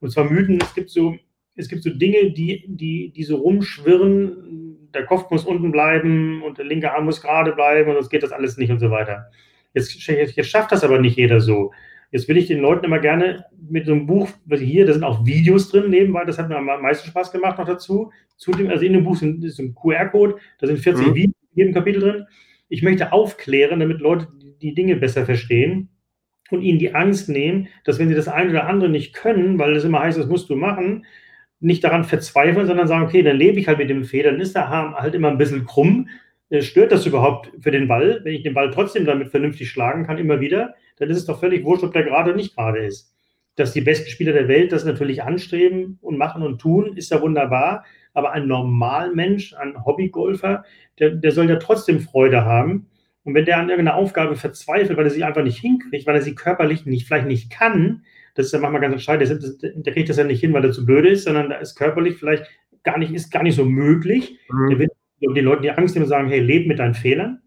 Und zwar Mythen, es gibt so, es gibt so Dinge, die, die, die so rumschwirren, der Kopf muss unten bleiben und der linke Arm muss gerade bleiben und sonst geht das alles nicht und so weiter. Jetzt, jetzt schafft das aber nicht jeder so. Jetzt will ich den Leuten immer gerne mit so einem Buch, hier, da sind auch Videos drin nebenbei, das hat mir am meisten Spaß gemacht noch dazu. Zudem, also in dem Buch ist ein QR-Code, da sind 40 mhm. Videos in jedem Kapitel drin. Ich möchte aufklären, damit Leute die Dinge besser verstehen und ihnen die Angst nehmen, dass wenn sie das eine oder andere nicht können, weil es immer heißt, das musst du machen, nicht daran verzweifeln, sondern sagen, okay, dann lebe ich halt mit dem Feder, dann ist der Arm halt immer ein bisschen krumm. Äh, stört das überhaupt für den Ball? Wenn ich den Ball trotzdem damit vernünftig schlagen kann, immer wieder, dann ist es doch völlig wurscht, ob der gerade oder nicht gerade ist. Dass die besten Spieler der Welt das natürlich anstreben und machen und tun, ist ja wunderbar. Aber ein Normalmensch, ein Hobbygolfer, der, der soll ja trotzdem Freude haben. Und wenn der an irgendeiner Aufgabe verzweifelt, weil er sie einfach nicht hinkriegt, weil er sie körperlich nicht, vielleicht nicht kann, das ist ja manchmal ganz entscheidend. Der, kriegt das ja nicht hin, weil er zu blöd ist, sondern da ist körperlich vielleicht gar nicht, ist gar nicht so möglich. Mhm. Der wird den Leuten die Angst nehmen und sagen, hey, leb mit deinen Fehlern.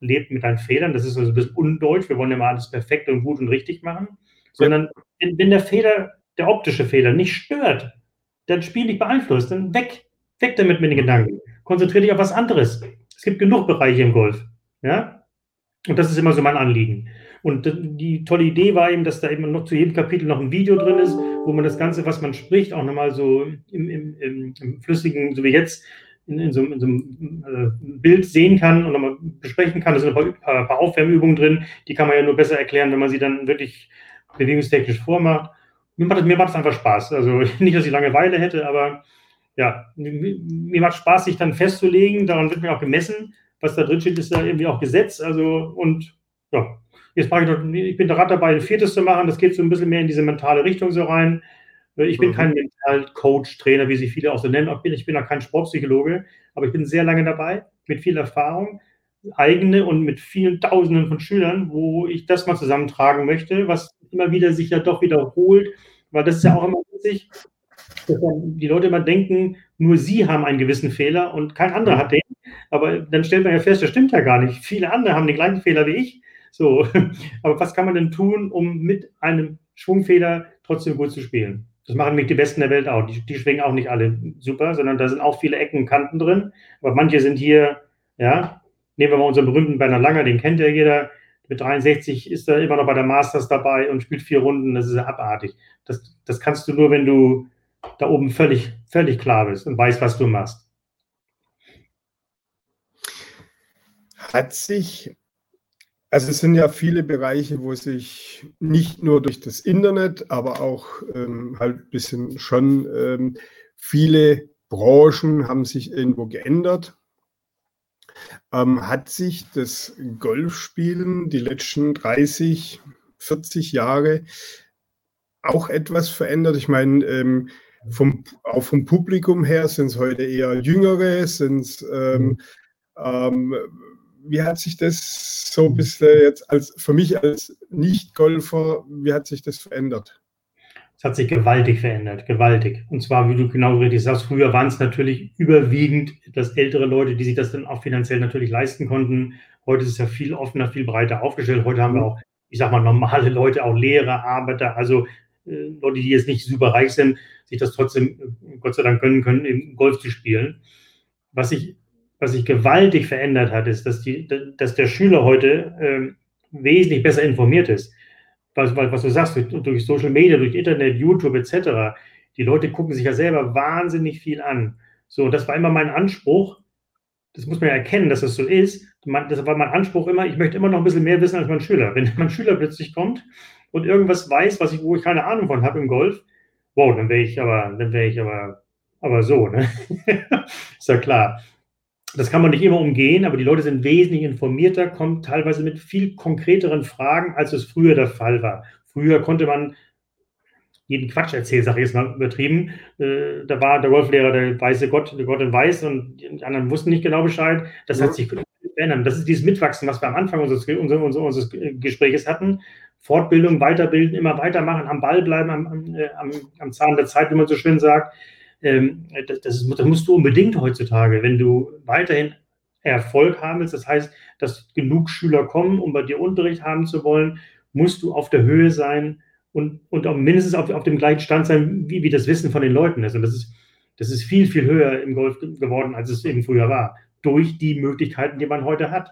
Leb mit deinen Fehlern. Das ist so ein bisschen undeutsch. Wir wollen ja mal alles perfekt und gut und richtig machen. Sondern wenn, wenn der Fehler, der optische Fehler nicht stört, dann Spiel nicht beeinflusst, dann weg. Weg damit mit den Gedanken. Konzentriere dich auf was anderes. Es gibt genug Bereiche im Golf. Ja? Und das ist immer so mein Anliegen. Und die tolle Idee war eben, dass da eben noch zu jedem Kapitel noch ein Video drin ist, wo man das Ganze, was man spricht, auch nochmal so im, im, im, im flüssigen, so wie jetzt, in, in, so, in so, einem äh, Bild sehen kann und nochmal besprechen kann. Da sind ein paar, paar, Aufwärmübungen drin, die kann man ja nur besser erklären, wenn man sie dann wirklich bewegungstechnisch vormacht. Mir macht, mir macht es einfach Spaß. Also (laughs) nicht, dass ich Langeweile hätte, aber ja, mir macht Spaß, sich dann festzulegen. Daran wird mir auch gemessen. Was da drin steht, ist ja irgendwie auch Gesetz. Also und ja, Jetzt mache ich noch, ich bin gerade dabei, ein viertes zu machen. Das geht so ein bisschen mehr in diese mentale Richtung so rein. Äh, ich bin mhm. kein Mental-Coach, Trainer, wie sich viele auch so nennen. Ich bin, ich bin auch kein Sportpsychologe, aber ich bin sehr lange dabei, mit viel Erfahrung, eigene und mit vielen Tausenden von Schülern, wo ich das mal zusammentragen möchte, was immer wieder sich ja doch wiederholt, weil das ist ja auch immer witzig, dass die Leute immer denken, nur sie haben einen gewissen Fehler und kein anderer hat den. Aber dann stellt man ja fest, das stimmt ja gar nicht. Viele andere haben den gleichen Fehler wie ich so, (laughs) aber was kann man denn tun, um mit einem Schwungfeder trotzdem gut zu spielen? Das machen nämlich die Besten der Welt auch. Die, die schwingen auch nicht alle super, sondern da sind auch viele Ecken und Kanten drin. Aber manche sind hier, ja, nehmen wir mal unseren berühmten Bernhard Langer, den kennt ja jeder. Mit 63 ist er immer noch bei der Masters dabei und spielt vier Runden. Das ist ja abartig. Das, das kannst du nur, wenn du da oben völlig, völlig klar bist und weißt, was du machst. Hat sich also es sind ja viele Bereiche, wo sich nicht nur durch das Internet, aber auch ähm, halt ein bisschen schon ähm, viele Branchen haben sich irgendwo geändert. Ähm, hat sich das Golfspielen die letzten 30, 40 Jahre auch etwas verändert? Ich meine, ähm, vom, auch vom Publikum her sind es heute eher Jüngere, sind es ähm, mhm. ähm, wie hat sich das so bis jetzt als für mich als Nicht-Golfer, wie hat sich das verändert? Es hat sich gewaltig verändert, gewaltig. Und zwar, wie du genau richtig sagst, früher waren es natürlich überwiegend das ältere Leute, die sich das dann auch finanziell natürlich leisten konnten. Heute ist es ja viel offener, viel breiter aufgestellt. Heute haben wir auch, ich sag mal, normale Leute, auch Lehrer, Arbeiter, also Leute, die jetzt nicht super reich sind, sich das trotzdem, Gott sei Dank, können können, im Golf zu spielen. Was sich, was sich gewaltig verändert hat, ist, dass, die, dass der Schüler heute ähm, wesentlich besser informiert ist. Was, was, du sagst, durch, durch Social Media, durch Internet, YouTube etc. Die Leute gucken sich ja selber wahnsinnig viel an. So, das war immer mein Anspruch. Das muss man ja erkennen, dass das so ist. das war mein Anspruch immer, ich möchte immer noch ein bisschen mehr wissen als mein Schüler. Wenn (laughs) mein Schüler plötzlich kommt und irgendwas weiß, was ich, wo ich keine Ahnung von habe im Golf, wow, dann wäre ich aber, dann wäre ich aber, aber so, ne? (laughs) ist ja klar. Das kann man nicht immer umgehen, aber die Leute sind wesentlich informierter, kommen teilweise mit viel konkreteren Fragen, als es früher der Fall war. Früher konnte man jeden Quatsch erzählen, sage ich jetzt mal übertrieben. Äh, da war der Golflehrer der weiße Gott, der Gott in Weiß und die anderen wussten nicht genau Bescheid. Das ja. hat sich verändert. Das ist dieses Mitwachsen, was wir am Anfang unseres, unseres, unseres Gesprächs hatten. Fortbildung, weiterbilden, immer weitermachen, am Ball bleiben, am, äh, am, am Zahn der Zeit, wie man so schön sagt. Ähm, das, das, das musst du unbedingt heutzutage, wenn du weiterhin Erfolg haben willst. Das heißt, dass genug Schüler kommen, um bei dir Unterricht haben zu wollen, musst du auf der Höhe sein und, und auch mindestens auf, auf dem gleichen Stand sein, wie, wie das Wissen von den Leuten ist. Und das ist, das ist viel, viel höher im Golf geworden, als es eben früher war, durch die Möglichkeiten, die man heute hat.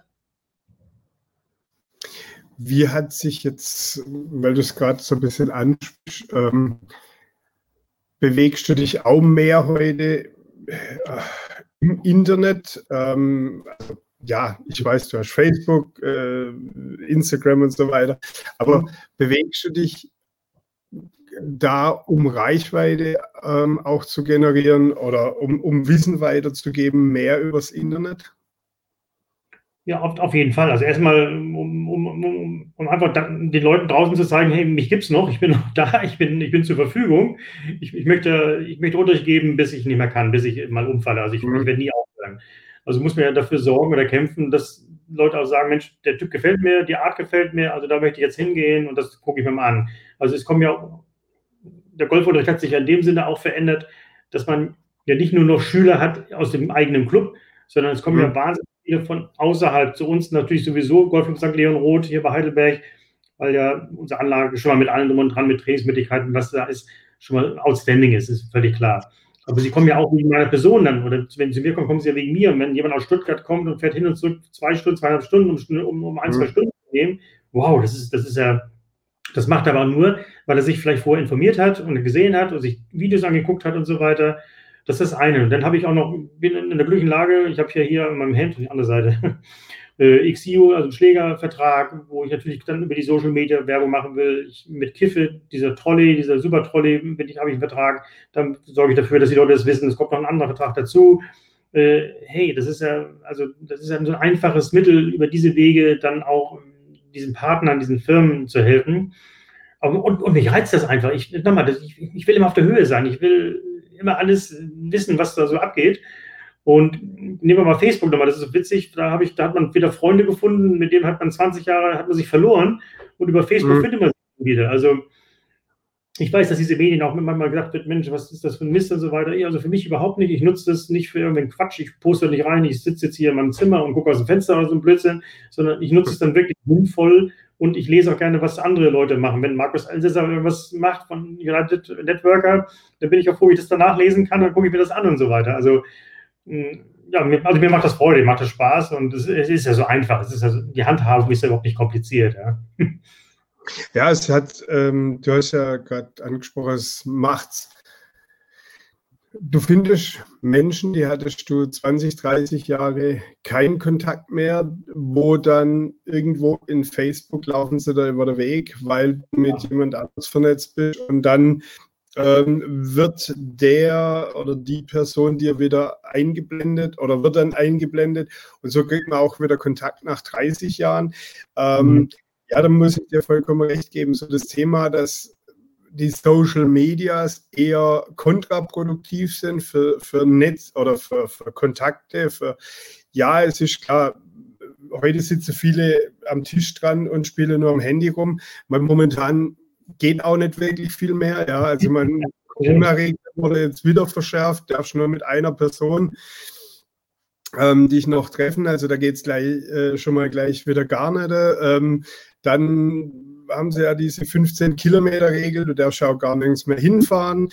Wie hat sich jetzt, weil du es gerade so ein bisschen ansprichst, ähm, bewegst du dich auch mehr heute äh, im Internet? Ähm, also, ja, ich weiß, du hast Facebook, äh, Instagram und so weiter, aber mhm. bewegst du dich da, um Reichweite ähm, auch zu generieren oder um, um Wissen weiterzugeben, mehr übers Internet? Ja, auf, auf jeden Fall. Also erstmal, um, um, um, einfach den Leuten draußen zu zeigen, hey, mich gibt es noch, ich bin noch da, ich bin, ich bin zur Verfügung. Ich, ich, möchte, ich möchte Unterricht geben, bis ich nicht mehr kann, bis ich mal umfalle. Also ich, mhm. ich werde nie aufhören. Also muss man ja dafür sorgen oder kämpfen, dass Leute auch sagen, Mensch, der Typ gefällt mir, die Art gefällt mir, also da möchte ich jetzt hingehen und das gucke ich mir mal an. Also es kommen ja, der Golfunterricht hat sich ja in dem Sinne auch verändert, dass man ja nicht nur noch Schüler hat aus dem eigenen Club, sondern es kommen mhm. ja wahnsinnig viele von außerhalb zu uns natürlich sowieso, Golfclub St. Leon Roth hier bei Heidelberg, weil ja unsere Anlage schon mal mit allen drum und dran, mit Trainingsmöglichkeiten, was da ist, schon mal outstanding ist, ist völlig klar. Aber sie kommen ja auch wegen meiner Person dann, oder wenn sie mir kommen, kommen sie ja wegen mir. Und wenn jemand aus Stuttgart kommt und fährt hin und zurück zwei Stunden, zweieinhalb Stunden, um, um, um ein, zwei mhm. Stunden zu nehmen, wow, das ist, das ist ja, das macht er aber nur, weil er sich vielleicht vorher informiert hat und gesehen hat und sich Videos angeguckt hat und so weiter. Das ist eine. Und dann habe ich auch noch, bin in der glücklichen Lage, ich habe ja hier in meinem Hemd, die andere Seite, (laughs) äh, XIO, also Schlägervertrag, wo ich natürlich dann über die Social Media Werbung machen will. Ich, mit Kiffe, dieser Trolley, dieser Super Trolley, habe ich einen Vertrag. Dann sorge ich dafür, dass die Leute das wissen. Es kommt noch ein anderer Vertrag dazu. Äh, hey, das ist ja, also das ist ja so ein einfaches Mittel, über diese Wege dann auch diesen Partnern, diesen Firmen zu helfen. Und, und mich reizt das einfach. Ich, nochmal, ich, ich will immer auf der Höhe sein. Ich will immer alles wissen, was da so abgeht. Und nehmen wir mal Facebook nochmal, das ist so witzig, da, habe ich, da hat man wieder Freunde gefunden, mit denen hat man 20 Jahre, hat man sich verloren und über Facebook mhm. findet man sich wieder. Also ich weiß, dass diese Medien auch manchmal gesagt wird, Mensch, was ist das für ein Mist und so weiter. Also für mich überhaupt nicht. Ich nutze das nicht für irgendeinen Quatsch. Ich poste nicht rein, ich sitze jetzt hier in meinem Zimmer und gucke aus dem Fenster oder so ein Blödsinn, sondern ich nutze es dann wirklich sinnvoll und ich lese auch gerne, was andere Leute machen. Wenn Markus Elsässer irgendwas macht von United Networker, dann bin ich auch froh, wie ich das danach lesen kann, dann gucke ich mir das an und so weiter. Also, hm, ja, also mir macht das Freude, mir macht das Spaß und es, es ist ja so einfach. Es ist ja, die Handhabung ist ja überhaupt nicht kompliziert. Ja, ja es hat, ähm, du hast ja gerade angesprochen, es macht Du findest Menschen, die hattest du 20, 30 Jahre keinen Kontakt mehr, wo dann irgendwo in Facebook laufen sie da über den Weg, weil du mit ja. jemand anders vernetzt bist und dann ähm, wird der oder die Person dir wieder eingeblendet oder wird dann eingeblendet und so kriegt man auch wieder Kontakt nach 30 Jahren. Ähm, mhm. Ja, da muss ich dir vollkommen recht geben. So das Thema, dass die Social Medias eher kontraproduktiv sind für, für Netz oder für, für Kontakte. Für, ja, es ist klar, heute sitzen viele am Tisch dran und spielen nur am Handy rum. Man momentan geht auch nicht wirklich viel mehr. Ja, also man Corona-Regeln wurde jetzt wieder verschärft, darfst nur mit einer Person ähm, dich noch treffen. Also da geht es gleich äh, schon mal gleich wieder gar nicht. Ähm, dann haben sie ja diese 15-Kilometer-Regel, du darfst auch gar nirgends mehr hinfahren.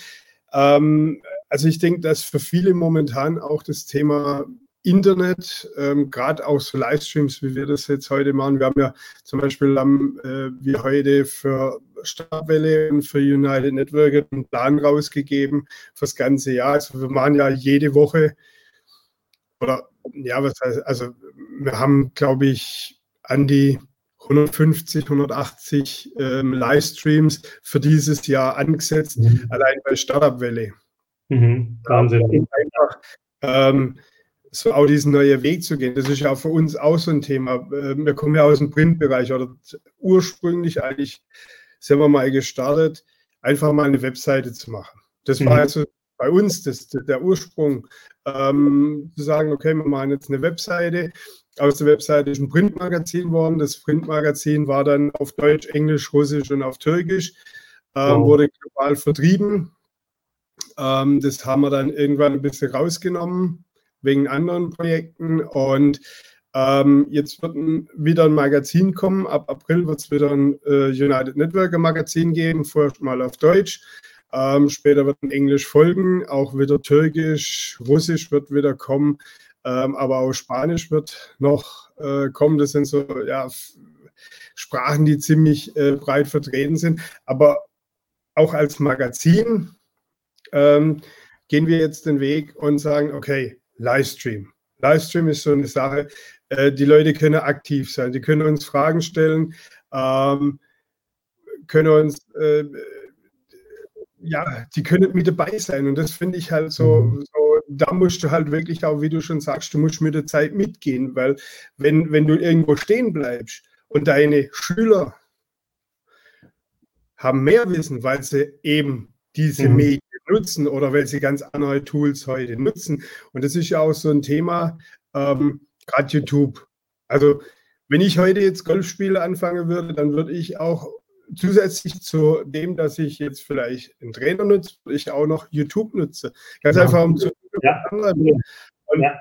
Ähm, also ich denke, dass für viele momentan auch das Thema Internet, ähm, gerade auch so Livestreams, wie wir das jetzt heute machen. Wir haben ja zum Beispiel haben äh, wir heute für Stabwelle und für United Network einen Plan rausgegeben fürs ganze Jahr. Also wir machen ja jede Woche oder ja, was heißt, also wir haben, glaube ich, an die 150, 180 ähm, Livestreams für dieses Jahr angesetzt, mhm. allein bei Startup-Welle. Mhm. Wahnsinn. Einfach, ähm, so auch diesen neuen Weg zu gehen. Das ist ja für uns auch so ein Thema. Ähm, wir kommen ja aus dem Printbereich oder ursprünglich eigentlich sind wir mal gestartet, einfach mal eine Webseite zu machen. Das mhm. war also bei uns das, der Ursprung, ähm, zu sagen, okay, wir machen jetzt eine Webseite. Aus der Webseite ist ein Printmagazin geworden. Das Printmagazin war dann auf Deutsch, Englisch, Russisch und auf Türkisch, ähm, wow. wurde global vertrieben. Ähm, das haben wir dann irgendwann ein bisschen rausgenommen wegen anderen Projekten. Und ähm, jetzt wird ein, wieder ein Magazin kommen. Ab April wird es wieder ein äh, United Networker Magazin geben, vorher mal auf Deutsch. Ähm, später wird ein Englisch folgen, auch wieder Türkisch, Russisch wird wieder kommen, ähm, aber auch Spanisch wird noch äh, kommen. Das sind so ja, Sprachen, die ziemlich äh, breit vertreten sind. Aber auch als Magazin ähm, gehen wir jetzt den Weg und sagen, okay, Livestream. Livestream ist so eine Sache, äh, die Leute können aktiv sein, die können uns Fragen stellen, ähm, können uns, äh, ja, die können mit dabei sein. Und das finde ich halt so, mhm. so, da musst du halt wirklich auch, wie du schon sagst, du musst mit der Zeit mitgehen, weil wenn, wenn du irgendwo stehen bleibst und deine Schüler haben mehr Wissen, weil sie eben diese mhm. Medien nutzen oder welche ganz andere Tools heute nutzen. Und das ist ja auch so ein Thema, ähm, gerade YouTube. Also wenn ich heute jetzt Golfspiele anfangen würde, dann würde ich auch zusätzlich zu dem, dass ich jetzt vielleicht einen Trainer nutze, würde ich auch noch YouTube nutze. Ganz ja. einfach um zu ja. Und ja.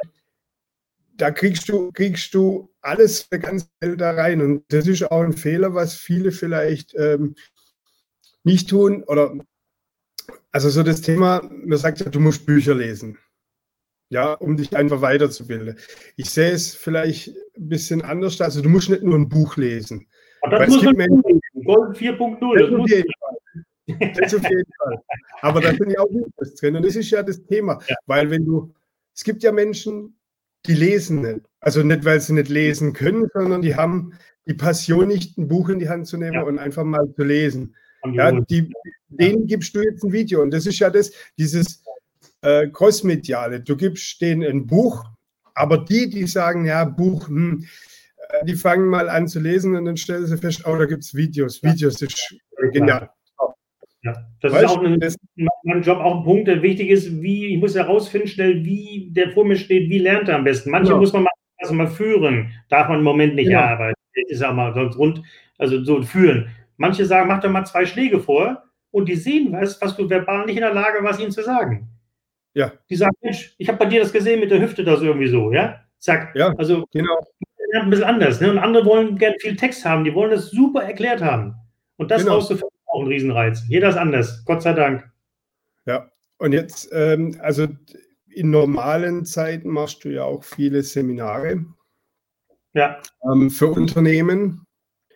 da kriegst du, kriegst du alles ganze Welt da rein. Und das ist auch ein Fehler, was viele vielleicht ähm, nicht tun oder also so das Thema, man sagt ja, du musst Bücher lesen, ja, um dich einfach weiterzubilden. Ich sehe es vielleicht ein bisschen anders. Also du musst nicht nur ein Buch lesen. Aber das muss man Menschen, Gold 4.0. Das, auf jeden Fall. Aber da sind ja auch Videos drin. Und das ist ja das Thema. Ja. Weil wenn du, es gibt ja Menschen, die lesen nicht. Also nicht, weil sie nicht lesen können, sondern die haben die Passion nicht, ein Buch in die Hand zu nehmen ja. und einfach mal zu lesen. Ja, die, denen gibst du jetzt ein Video. Und das ist ja das, dieses äh, Crossmediale. Du gibst denen ein Buch, aber die, die sagen, ja, Buch, hm, äh, die fangen mal an zu lesen und dann stellen sie fest, oh, da gibt es Videos. Videos ist genial. Ja, das weißt, ist auch ein, mein Job auch ein Punkt, der wichtig ist, wie, ich muss herausfinden schnell, wie der vor mir steht, wie lernt er am besten. Manche genau. muss man mal, also mal führen, darf man im Moment nicht, genau. ja, aber ist ja mal sonst rund, also so führen. Manche sagen, mach doch mal zwei Schläge vor und die sehen was, was du verbal nicht in der Lage warst, ihnen zu sagen. Ja. Die sagen, Mensch, ich habe bei dir das gesehen mit der Hüfte, das irgendwie so, ja? Zack. Ja, also genau. ein bisschen anders. Ne? Und andere wollen gerne viel Text haben, die wollen das super erklärt haben. Und das genau. rauszufinden, ist auch ein Riesenreiz. Jeder ist anders, Gott sei Dank. Ja, und jetzt, ähm, also in normalen Zeiten machst du ja auch viele Seminare. Ja. Ähm, für Unternehmen.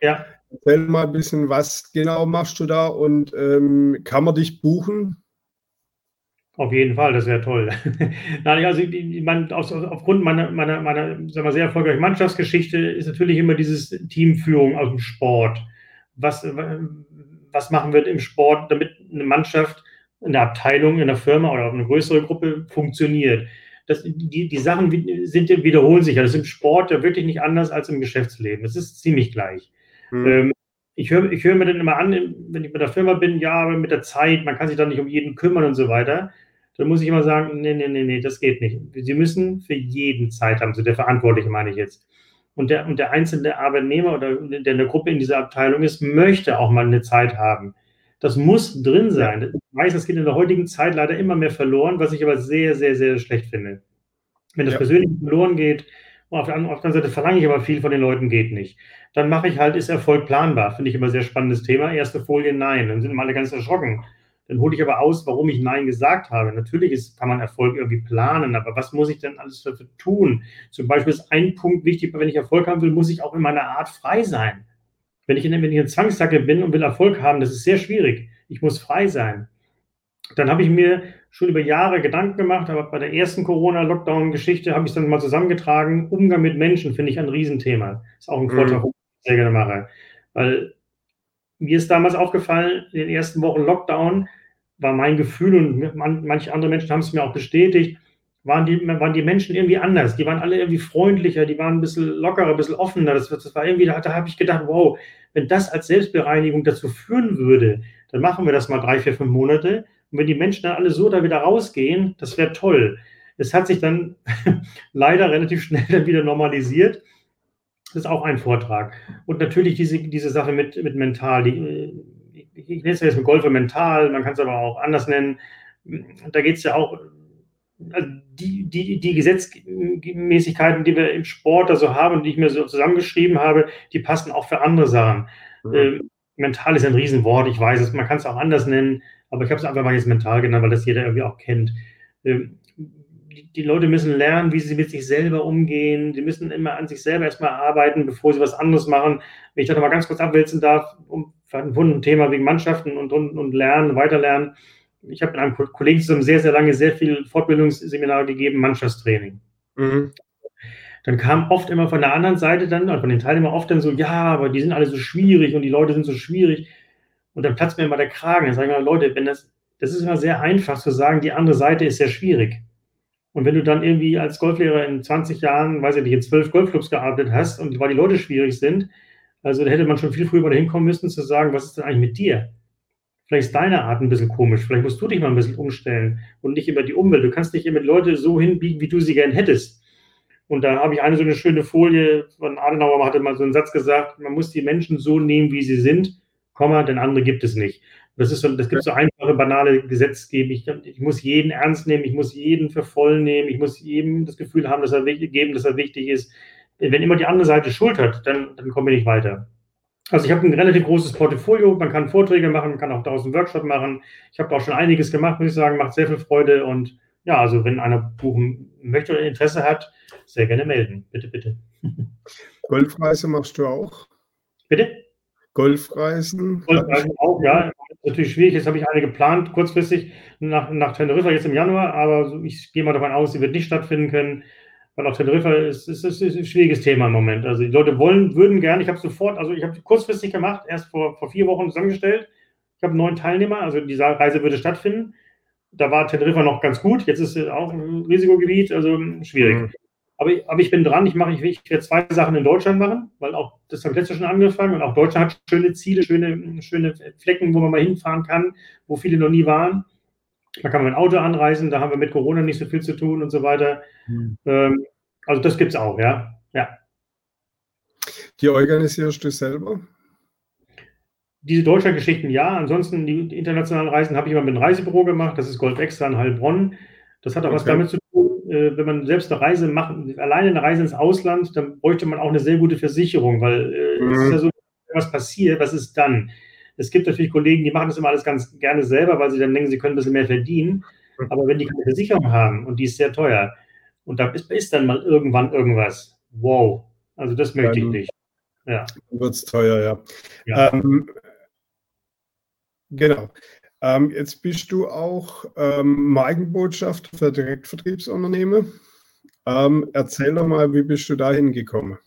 Ja. Erzähl mal ein bisschen, was genau machst du da und ähm, kann man dich buchen? Auf jeden Fall, das wäre toll. (laughs) Nein, also ich meine, aus, aufgrund meiner, meiner, meiner sagen wir, sehr erfolgreichen Mannschaftsgeschichte ist natürlich immer dieses Teamführung aus dem Sport. Was, was machen wir im Sport, damit eine Mannschaft, eine Abteilung in der Firma oder eine größere Gruppe funktioniert? Das, die, die Sachen sind, wiederholen sich. Das ist im Sport ja wirklich nicht anders als im Geschäftsleben. Es ist ziemlich gleich. Mhm. Ähm, ich höre ich hör mir dann immer an, wenn ich bei der Firma bin, ja, aber mit der Zeit, man kann sich da nicht um jeden kümmern und so weiter. Dann muss ich immer sagen, nee, nee, nee, nee, das geht nicht. Sie müssen für jeden Zeit haben, so der Verantwortliche meine ich jetzt. Und der, und der einzelne Arbeitnehmer oder der in der Gruppe in dieser Abteilung ist, möchte auch mal eine Zeit haben. Das muss drin sein. Ich weiß, das geht in der heutigen Zeit leider immer mehr verloren, was ich aber sehr, sehr, sehr schlecht finde. Wenn das ja. persönlich verloren geht, auf der, auf der anderen Seite verlange ich aber viel von den Leuten, geht nicht. Dann mache ich halt, ist Erfolg planbar? Finde ich immer sehr spannendes Thema. Erste Folie, nein. Dann sind immer alle ganz erschrocken. Dann hole ich aber aus, warum ich Nein gesagt habe. Natürlich ist, kann man Erfolg irgendwie planen, aber was muss ich denn alles dafür tun? Zum Beispiel ist ein Punkt wichtig, wenn ich Erfolg haben will, muss ich auch in meiner Art frei sein. Wenn ich in, wenn ich in Zwangstacke bin und will Erfolg haben, das ist sehr schwierig. Ich muss frei sein. Dann habe ich mir schon über Jahre Gedanken gemacht, aber bei der ersten Corona-Lockdown-Geschichte habe ich es dann mal zusammengetragen. Umgang mit Menschen finde ich ein Riesenthema. Ist auch ein Vortrag, mhm. den ich sehr gerne mache. Weil mir ist damals aufgefallen, in den ersten Wochen Lockdown war mein Gefühl und manche andere Menschen haben es mir auch bestätigt, waren die, waren die Menschen irgendwie anders. Die waren alle irgendwie freundlicher, die waren ein bisschen lockerer, ein bisschen offener. Das, das war irgendwie, da, da habe ich gedacht, wow, wenn das als Selbstbereinigung dazu führen würde, dann machen wir das mal drei, vier, fünf Monate. Und wenn die Menschen dann alle so da wieder rausgehen, das wäre toll. Es hat sich dann (laughs) leider relativ schnell dann wieder normalisiert. Das ist auch ein Vortrag. Und natürlich diese, diese Sache mit, mit mental. Ich, ich nenne es jetzt mit Golfer mental, man kann es aber auch anders nennen. Da geht es ja auch, also die, die, die Gesetzmäßigkeiten, die wir im Sport also haben, die ich mir so zusammengeschrieben habe, die passen auch für andere Sachen. Mhm. Äh, mental ist ein Riesenwort, ich weiß es, man kann es auch anders nennen, aber ich habe es einfach mal jetzt mental genannt, weil das jeder irgendwie auch kennt. Ähm, die Leute müssen lernen, wie sie mit sich selber umgehen. Die müssen immer an sich selber erstmal arbeiten, bevor sie was anderes machen. Wenn ich das nochmal ganz kurz abwälzen darf, um ein Thema wegen Mannschaften und, und, und Lernen, Weiterlernen. Ich habe mit einem Kollegen zusammen sehr, sehr lange sehr viel Fortbildungsseminare gegeben, Mannschaftstraining. Mhm. Dann kam oft immer von der anderen Seite dann, von den Teilnehmern oft dann so, ja, aber die sind alle so schwierig und die Leute sind so schwierig. Und dann platzt mir immer der Kragen. Dann sage ich mal, Leute, wenn das, das ist immer sehr einfach zu sagen, die andere Seite ist sehr schwierig. Und wenn du dann irgendwie als Golflehrer in 20 Jahren, weiß ich nicht, in zwölf Golfclubs gearbeitet hast und weil die Leute schwierig sind, also da hätte man schon viel früher dahin kommen müssen, zu sagen, was ist denn eigentlich mit dir? Vielleicht ist deine Art ein bisschen komisch, vielleicht musst du dich mal ein bisschen umstellen und nicht immer die Umwelt. Du kannst nicht immer die Leute so hinbiegen, wie du sie gern hättest. Und da habe ich eine so eine schöne Folie von Adenauer, hatte mal so einen Satz gesagt, man muss die Menschen so nehmen, wie sie sind, Komma, denn andere gibt es nicht. Das, ist so, das gibt so einfache, banale Gesetzgebung. Ich, ich, muss jeden ernst nehmen, ich muss jeden für voll nehmen, ich muss jedem das Gefühl haben, dass er wichtig, geben, dass er wichtig ist. Wenn immer die andere Seite Schuld hat, dann, dann kommen wir nicht weiter. Also ich habe ein relativ großes Portfolio, man kann Vorträge machen, man kann auch daraus einen Workshop machen. Ich habe auch schon einiges gemacht, muss ich sagen, macht sehr viel Freude und ja, also wenn einer buchen möchte oder Interesse hat, sehr gerne melden. Bitte, bitte. Golfreise machst du auch? Bitte? Golfreisen? Golfreisen auch, ja. Natürlich schwierig. Jetzt habe ich eine geplant, kurzfristig nach, nach Teneriffa, jetzt im Januar, aber ich gehe mal davon aus, sie wird nicht stattfinden können, weil auch Teneriffa ist, ist, ist, ist ein schwieriges Thema im Moment. Also die Leute wollen, würden gerne, ich habe sofort, also ich habe kurzfristig gemacht, erst vor, vor vier Wochen zusammengestellt. Ich habe neun Teilnehmer, also diese Reise würde stattfinden. Da war Teneriffa noch ganz gut, jetzt ist es auch ein Risikogebiet, also schwierig. Mhm. Aber, aber ich bin dran, ich mache, ich, ich werde zwei Sachen in Deutschland machen, weil auch, das habe ich letztes schon angefangen und auch Deutschland hat schöne Ziele, schöne, schöne Flecken, wo man mal hinfahren kann, wo viele noch nie waren. Da kann man mit Auto anreisen, da haben wir mit Corona nicht so viel zu tun und so weiter. Mhm. Ähm, also das gibt es auch, ja. ja. Die organisierst du selber? Diese Deutschland-Geschichten ja, ansonsten die internationalen Reisen habe ich immer mit einem Reisebüro gemacht, das ist Gold Extra in Heilbronn. Das hat auch okay. was damit zu tun, äh, wenn man selbst eine Reise macht, alleine eine Reise ins Ausland, dann bräuchte man auch eine sehr gute Versicherung, weil äh, mhm. es ist ja so, was passiert, was ist dann? Es gibt natürlich Kollegen, die machen das immer alles ganz gerne selber, weil sie dann denken, sie können ein bisschen mehr verdienen. Mhm. Aber wenn die keine Versicherung haben und die ist sehr teuer und da ist, ist dann mal irgendwann irgendwas, wow, also das möchte dann ich nicht. Ja. Wird es teuer, ja. ja. Ähm, genau. Ähm, jetzt bist du auch ähm, Markenbotschafter für Direktvertriebsunternehmen. Ähm, erzähl doch mal, wie bist du da hingekommen?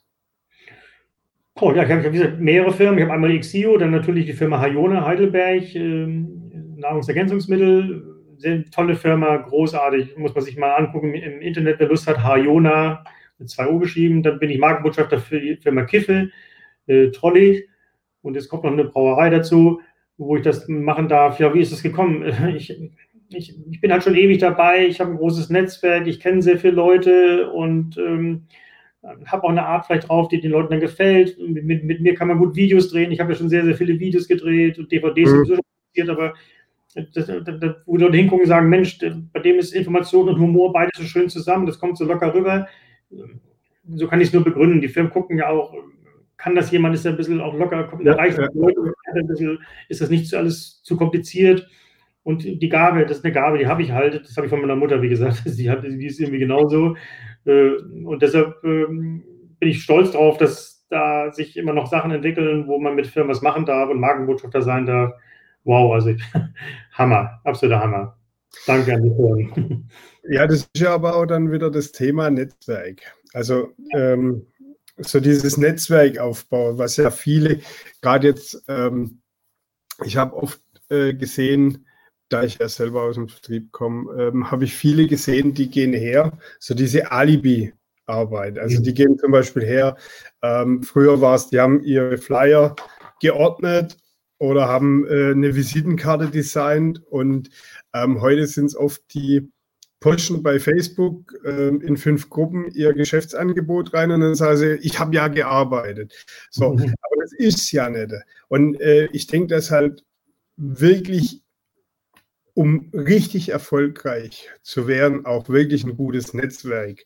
Oh, ja, ich habe hab mehrere Firmen. Ich habe einmal XIO, dann natürlich die Firma Hayona Heidelberg, ähm, Nahrungsergänzungsmittel. Sehr tolle Firma, großartig, muss man sich mal angucken im Internet, wer Lust hat, Hayona mit zwei O geschrieben. Dann bin ich Markenbotschafter für die Firma Kiffel, äh, Trolley. Und jetzt kommt noch eine Brauerei dazu wo ich das machen darf. Ja, wie ist es gekommen? (laughs) Ich, ich, ich bin halt schon ewig dabei, ich habe ein großes Netzwerk, ich kenne sehr viele Leute und ähm, habe auch eine Art vielleicht drauf, die den Leuten dann gefällt. Mit, mit, mit mir kann man gut Videos drehen. Ich habe ja schon sehr, sehr viele Videos gedreht und DVDs mhm. aber das, das, wo Leute hingucken und sagen, Mensch, bei dem ist Information und Humor beides so schön zusammen, das kommt so locker rüber. So kann ich es nur begründen. Die Firmen gucken ja auch, kann das jemand, ist er ein bisschen auch locker, kommt ja, reicht ja. Leute, ein bisschen, ist das nicht zu alles zu kompliziert. Und die Gabe, das ist eine Gabe, die habe ich halt, das habe ich von meiner Mutter, wie gesagt, (laughs) die, hat, die ist irgendwie genauso. Äh, und deshalb ähm, bin ich stolz darauf, dass da sich immer noch Sachen entwickeln, wo man mit Firmen was machen darf und Markenbotschafter sein darf. Wow, also (laughs) Hammer, absoluter Hammer. Danke an die Firmen. (laughs) Ja, das ist ja aber auch dann wieder das Thema Netzwerk. Also ähm, so dieses Netzwerkaufbau, was ja viele, gerade jetzt, ähm, ich habe oft äh, gesehen, da ich ja selber aus dem Vertrieb komme, ähm, habe ich viele gesehen, die gehen her, so diese Alibi-Arbeit. Also mhm. die gehen zum Beispiel her, ähm, früher war es, die haben ihre Flyer geordnet oder haben äh, eine Visitenkarte designt und ähm, heute sind es oft die posten bei Facebook ähm, in fünf Gruppen ihr Geschäftsangebot rein und dann sagen sie, ich habe ja gearbeitet. So, mhm. aber das ist ja nicht. Und äh, ich denke, dass halt wirklich, um richtig erfolgreich zu werden, auch wirklich ein gutes Netzwerk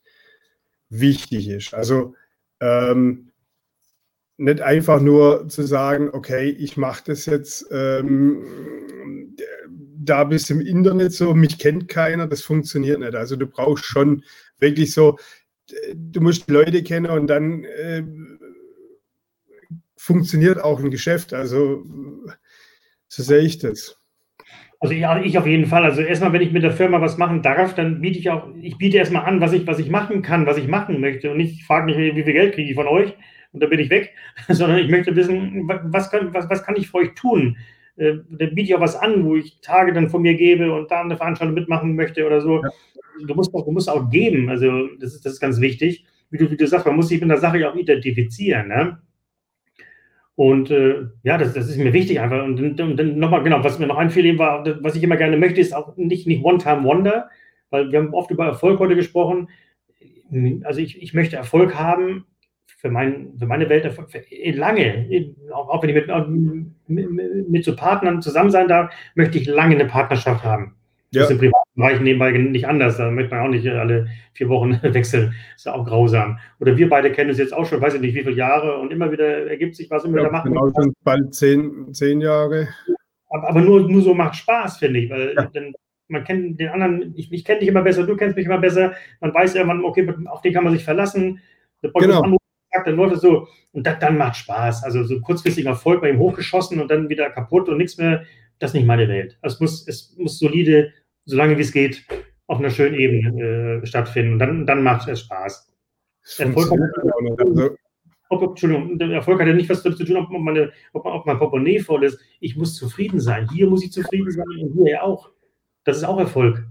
wichtig ist. Also ähm, nicht einfach nur zu sagen, okay, ich mache das jetzt ähm, da bist im Internet so, mich kennt keiner, das funktioniert nicht. Also du brauchst schon wirklich so, du musst Leute kennen und dann äh, funktioniert auch ein Geschäft. Also so sehe ich das. Also ich, ich, auf jeden Fall. Also erstmal, wenn ich mit der Firma was machen darf, dann biete ich auch, ich biete erstmal an, was ich, was ich machen kann, was ich machen möchte. Und ich frage nicht, wie viel Geld kriege ich von euch und da bin ich weg, (laughs) sondern ich möchte wissen, was kann, was, was kann ich für euch tun? Äh, da biete ich auch was an, wo ich Tage dann von mir gebe und da eine Veranstaltung mitmachen möchte oder so. Ja. Du, musst auch, du musst auch geben. Also das ist, das ist ganz wichtig. Wie du, wie du sagst, man muss sich mit der Sache ja auch identifizieren. Ne? Und äh, ja, das, das ist mir wichtig einfach. Und, und, und dann nochmal, genau, was mir noch einfiel, war, was ich immer gerne möchte, ist auch nicht, nicht One-Time-Wonder, weil wir haben oft über Erfolg heute gesprochen. Also ich, ich möchte Erfolg haben, für, mein, für meine Welt für lange, auch, auch wenn ich mit, mit, mit, so Partnern zusammen sein darf, möchte ich lange eine Partnerschaft haben. Ja. Das ist im privaten Bereich nebenbei nicht anders. Da möchte man auch nicht alle vier Wochen (laughs) wechseln. Das ist ja auch grausam. Oder wir beide kennen es jetzt auch schon, weiß ich nicht, wie viele Jahre und immer wieder ergibt sich was, immer ja, wieder machen. Genau, sind bald zehn, zehn Jahre. Aber, aber nur, nur so macht Spaß, finde ich, weil ja. dann, man kennt den anderen, ich, ich kenne dich immer besser, du kennst mich immer besser, man weiß ja, man, okay, auf den kann man sich verlassen. Genau dann läuft es so und das, dann macht Spaß. Also so kurzfristiger Erfolg bei ihm hochgeschossen und dann wieder kaputt und nichts mehr, das ist nicht meine Welt. Es muss, es muss solide, solange wie es geht, auf einer schönen Ebene äh, stattfinden. Und dann, dann macht es Spaß. Erfolg hat, also ob, Entschuldigung, der Erfolg hat ja nicht was damit zu tun, ob, meine, ob, ob mein Portemonnaie voll ist. Ich muss zufrieden sein. Hier muss ich zufrieden sein und hier ja auch. Das ist auch Erfolg.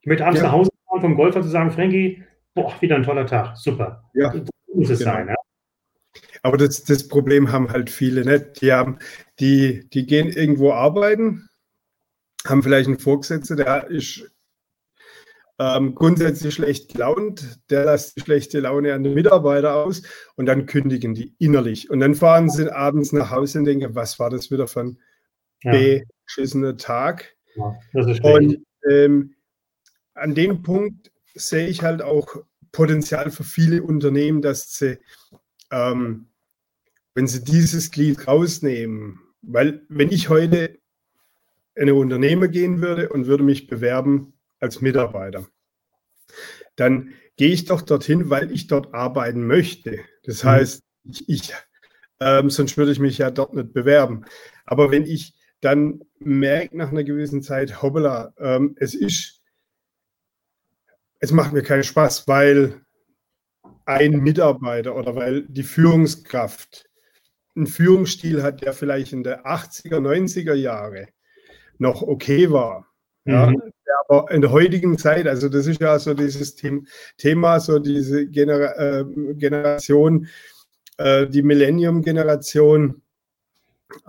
Ich möchte abends ja. nach Hause fahren vom Golfer zu sagen, Frankie, boah, wieder ein toller Tag. Super. Ja muss es genau. sein. Ja? Aber das, das Problem haben halt viele nicht. Die, haben, die, die gehen irgendwo arbeiten, haben vielleicht einen Vorgesetzten, der ist ähm, grundsätzlich schlecht gelaunt, der lässt die schlechte Laune an den Mitarbeiter aus und dann kündigen die innerlich. Und dann fahren sie abends nach Hause und denken, was war das wieder für ein ja. beschissener Tag? Ja, und ähm, an dem Punkt sehe ich halt auch Potenzial für viele Unternehmen, dass sie, ähm, wenn sie dieses Glied rausnehmen, weil wenn ich heute in ein Unternehmen gehen würde und würde mich bewerben als Mitarbeiter, dann gehe ich doch dorthin, weil ich dort arbeiten möchte. Das mhm. heißt, ich, ich ähm, sonst würde ich mich ja dort nicht bewerben. Aber wenn ich dann merke nach einer gewissen Zeit, hoppala, ähm, es ist es macht mir keinen Spaß, weil ein Mitarbeiter oder weil die Führungskraft einen Führungsstil hat, der vielleicht in der 80er, 90er Jahre noch okay war. Ja, mhm. aber in der heutigen Zeit, also das ist ja so dieses Thema, so diese Genera äh, Generation, äh, die Millennium-Generation,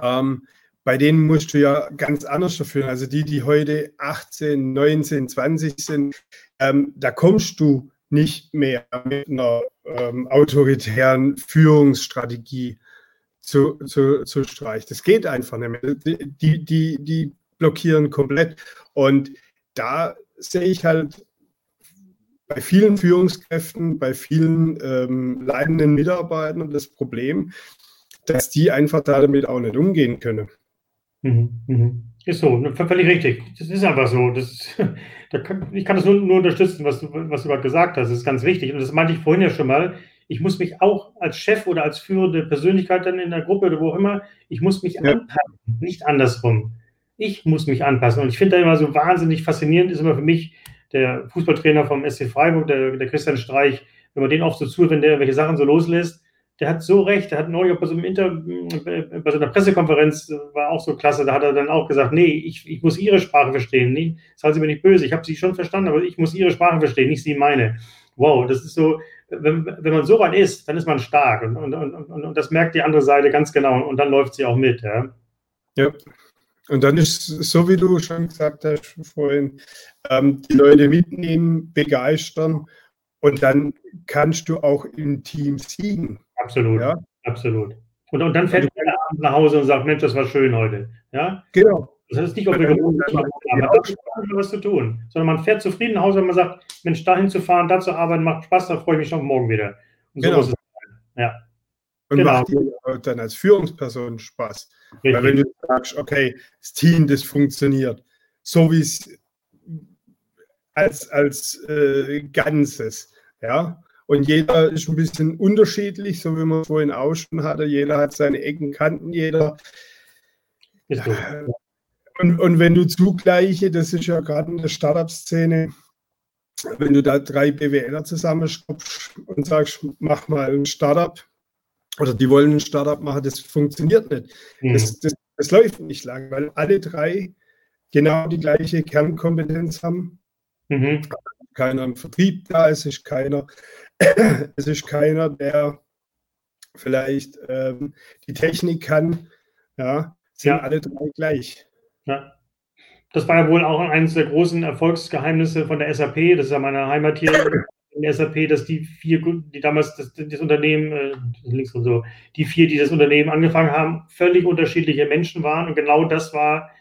ähm, bei denen musst du ja ganz anders dafür. Also die, die heute 18, 19, 20 sind, ähm, da kommst du nicht mehr mit einer ähm, autoritären Führungsstrategie zu, zu, zu Streich. Das geht einfach nicht mehr. Die, die, die blockieren komplett. Und da sehe ich halt bei vielen Führungskräften, bei vielen ähm, leidenden Mitarbeitern das Problem, dass die einfach damit auch nicht umgehen können. Mhm, mhm. Ist so, ne, völlig richtig. Das ist einfach so. Das, (laughs) da kann, ich kann das nur, nur unterstützen, was du, was du gerade gesagt hast. Das ist ganz wichtig. Und das meinte ich vorhin ja schon mal. Ich muss mich auch als Chef oder als führende Persönlichkeit dann in der Gruppe oder wo auch immer, ich muss mich ja. anpassen, nicht andersrum. Ich muss mich anpassen. Und ich finde da immer so wahnsinnig faszinierend, ist immer für mich der Fußballtrainer vom SC Freiburg, der, der Christian Streich, wenn man den oft so zu, wenn der welche Sachen so loslässt, der hat so recht, der hat neulich bei so, einem Inter, bei so einer Pressekonferenz, war auch so klasse, da hat er dann auch gesagt, nee, ich, ich muss Ihre Sprache verstehen. Nee, seien Sie mir nicht böse, ich habe Sie schon verstanden, aber ich muss Ihre Sprache verstehen, nicht Sie meine. Wow, das ist so, wenn, wenn man so weit ist, dann ist man stark und, und, und, und, das merkt die andere Seite ganz genau und dann läuft sie auch mit. Ja. ja. Und dann ist so, wie du schon gesagt hast vorhin, ähm, die Leute mitnehmen, begeistern und dann kannst du auch im Team siegen. Absolut, ja? absolut. Und, und dann fährt der Abend nach Hause und sagt, Mensch, das war schön heute. Ja? Genau. Das ist nicht obligatorisch, aber das was zu tun. Sondern man fährt zufrieden nach Hause, wenn man sagt, Mensch, dahin zu fahren, da zu arbeiten, macht Spaß, da freue ich mich schon morgen wieder. Und so genau. muss es sein. Ja. Und genau. macht dir dann als Führungsperson Spaß. Richtig. Weil wenn du sagst, okay, das Team, das funktioniert, so wie es als, als äh, Ganzes, ja, und jeder ist ein bisschen unterschiedlich, so wie man vorhin auch schon hatte. Jeder hat seine Ecken, Kanten, jeder. Und, und wenn du zugleiche, das ist ja gerade in der Startup-Szene, wenn du da drei BWLer zusammenschraubst und sagst, mach mal ein Startup, oder die wollen ein Startup machen, das funktioniert nicht. Mhm. Das, das, das läuft nicht lang, weil alle drei genau die gleiche Kernkompetenz haben. Mhm. Keiner im Vertrieb da, es ist keiner (clears throat) es ist keiner, der vielleicht ähm, die Technik kann. Ja, sind ja. alle drei gleich. Ja. Das war ja wohl auch eines der großen Erfolgsgeheimnisse von der SAP. Das ist ja meine Heimat hier (clears throat) in der SAP, dass die vier, die damals das, das Unternehmen, äh, links und so, die vier, die das Unternehmen angefangen haben, völlig unterschiedliche Menschen waren. Und genau das war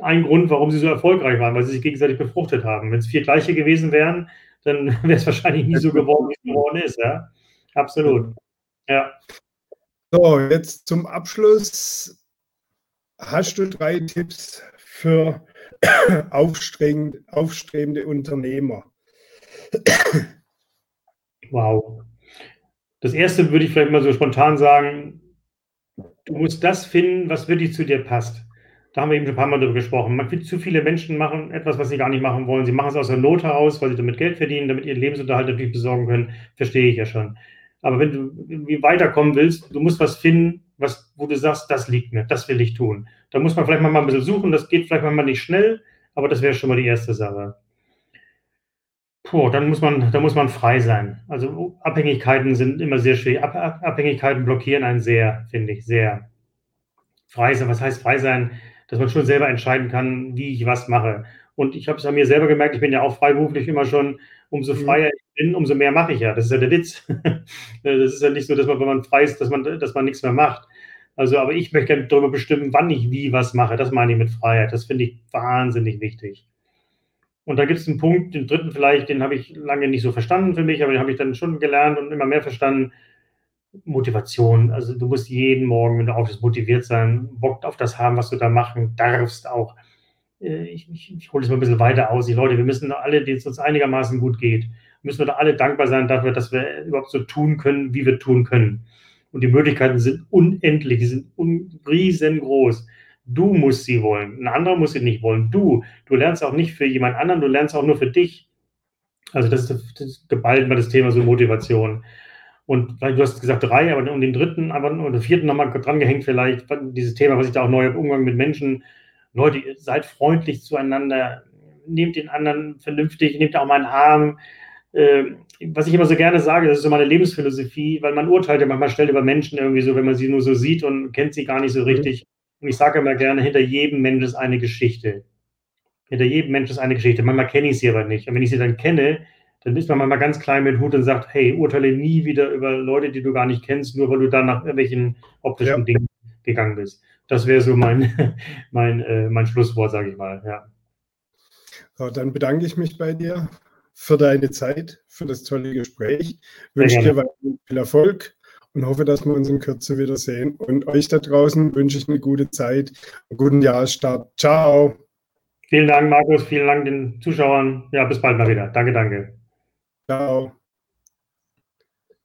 ein Grund, warum sie so erfolgreich waren, weil sie sich gegenseitig befruchtet haben. Wenn es vier gleiche gewesen wären, dann (laughs) wäre es wahrscheinlich nie so geworden, wie es geworden ist. Ja? Absolut. Ja. So, jetzt zum Abschluss. Hast du drei Tipps für (coughs) aufstrebende, aufstrebende Unternehmer? (coughs) Wow. Das erste würde ich vielleicht mal so spontan sagen, du musst das finden, was wirklich zu dir passt. Da haben wir eben schon ein paar Mal darüber gesprochen. Man, zu viele Menschen machen etwas, was sie gar nicht machen wollen. Sie machen es aus der Not heraus, weil sie damit Geld verdienen, damit ihren Lebensunterhalt natürlich besorgen können. Verstehe ich ja schon. Aber wenn du weiterkommen willst, du musst was finden, was, wo du sagst, das liegt mir, das will ich tun. Da muss man vielleicht mal ein bisschen suchen. Das geht vielleicht mal nicht schnell, aber das wäre schon mal die erste Sache. Puh, dann muss man, da muss man frei sein. Also Abhängigkeiten sind immer sehr schwierig. Abhängigkeiten blockieren einen sehr, finde ich, sehr. Frei sein, was heißt frei sein? Dass man schon selber entscheiden kann, wie ich was mache. Und ich habe es an mir selber gemerkt, ich bin ja auch freiberuflich immer schon, umso mhm. freier ich bin, umso mehr mache ich ja. Das ist ja der Witz. (laughs) das ist ja nicht so, dass man, wenn man frei ist, dass man, dass man nichts mehr macht. Also, aber ich möchte gerne darüber bestimmen, wann ich wie was mache. Das meine ich mit Freiheit. Das finde ich wahnsinnig wichtig. Und da gibt es einen Punkt, den dritten vielleicht, den habe ich lange nicht so verstanden für mich, aber den habe ich dann schon gelernt und immer mehr verstanden. Motivation. Also du musst jeden Morgen, wenn du aufstehst, motiviert sein, Bock auf das haben, was du da machen darfst auch. Äh, ich, ich, ich hole es mal ein bisschen weiter aus. Die Leute, wir müssen alle, denen es uns einigermaßen gut geht, müssen wir da alle dankbar sein dafür, dass wir überhaupt so tun können, wie wir tun können. Und die Möglichkeiten sind unendlich, die sind un riesengroß. Du musst sie wollen. Ein anderer muss sie nicht wollen. Du. Du lernst auch nicht für jemand anderen, du lernst auch nur für dich. Also das ist, das ist geballt mal das Thema so Motivation. Und du hast gesagt drei, aber um den dritten aber, oder vierten nochmal drangehängt vielleicht, dieses Thema, was ich da auch neu habe, Umgang mit Menschen. Leute, seid freundlich zueinander, nehmt den anderen vernünftig, nehmt auch mal einen Arm. Ähm, was ich immer so gerne sage, das ist so meine Lebensphilosophie, weil man urteilt ja manchmal schnell über Menschen irgendwie so, wenn man sie nur so sieht und kennt sie gar nicht so mhm. richtig. Und ich sage immer gerne, hinter jedem Mensch ist eine Geschichte. Hinter jedem Mensch ist eine Geschichte. Manchmal kenne ich sie aber nicht. Und wenn ich sie dann kenne, dann ist man mal ganz klein mit Hut und sagt, hey, urteile nie wieder über Leute, die du gar nicht kennst, nur weil du da nach irgendwelchen optischen ja. Dingen gegangen bist. Das wäre so mein, (laughs) mein, äh, mein Schlusswort, sage ich mal. Ja. So, dann bedanke ich mich bei dir für deine Zeit, für das tolle Gespräch. Wünsche dir viel Erfolg und hoffe, dass wir uns in Kürze wiedersehen. Und euch da draußen wünsche ich eine gute Zeit, einen guten Jahresstart. Ciao. Vielen Dank, Markus. Vielen Dank den Zuschauern. Ja, bis bald mal wieder. Danke, danke. Ciao.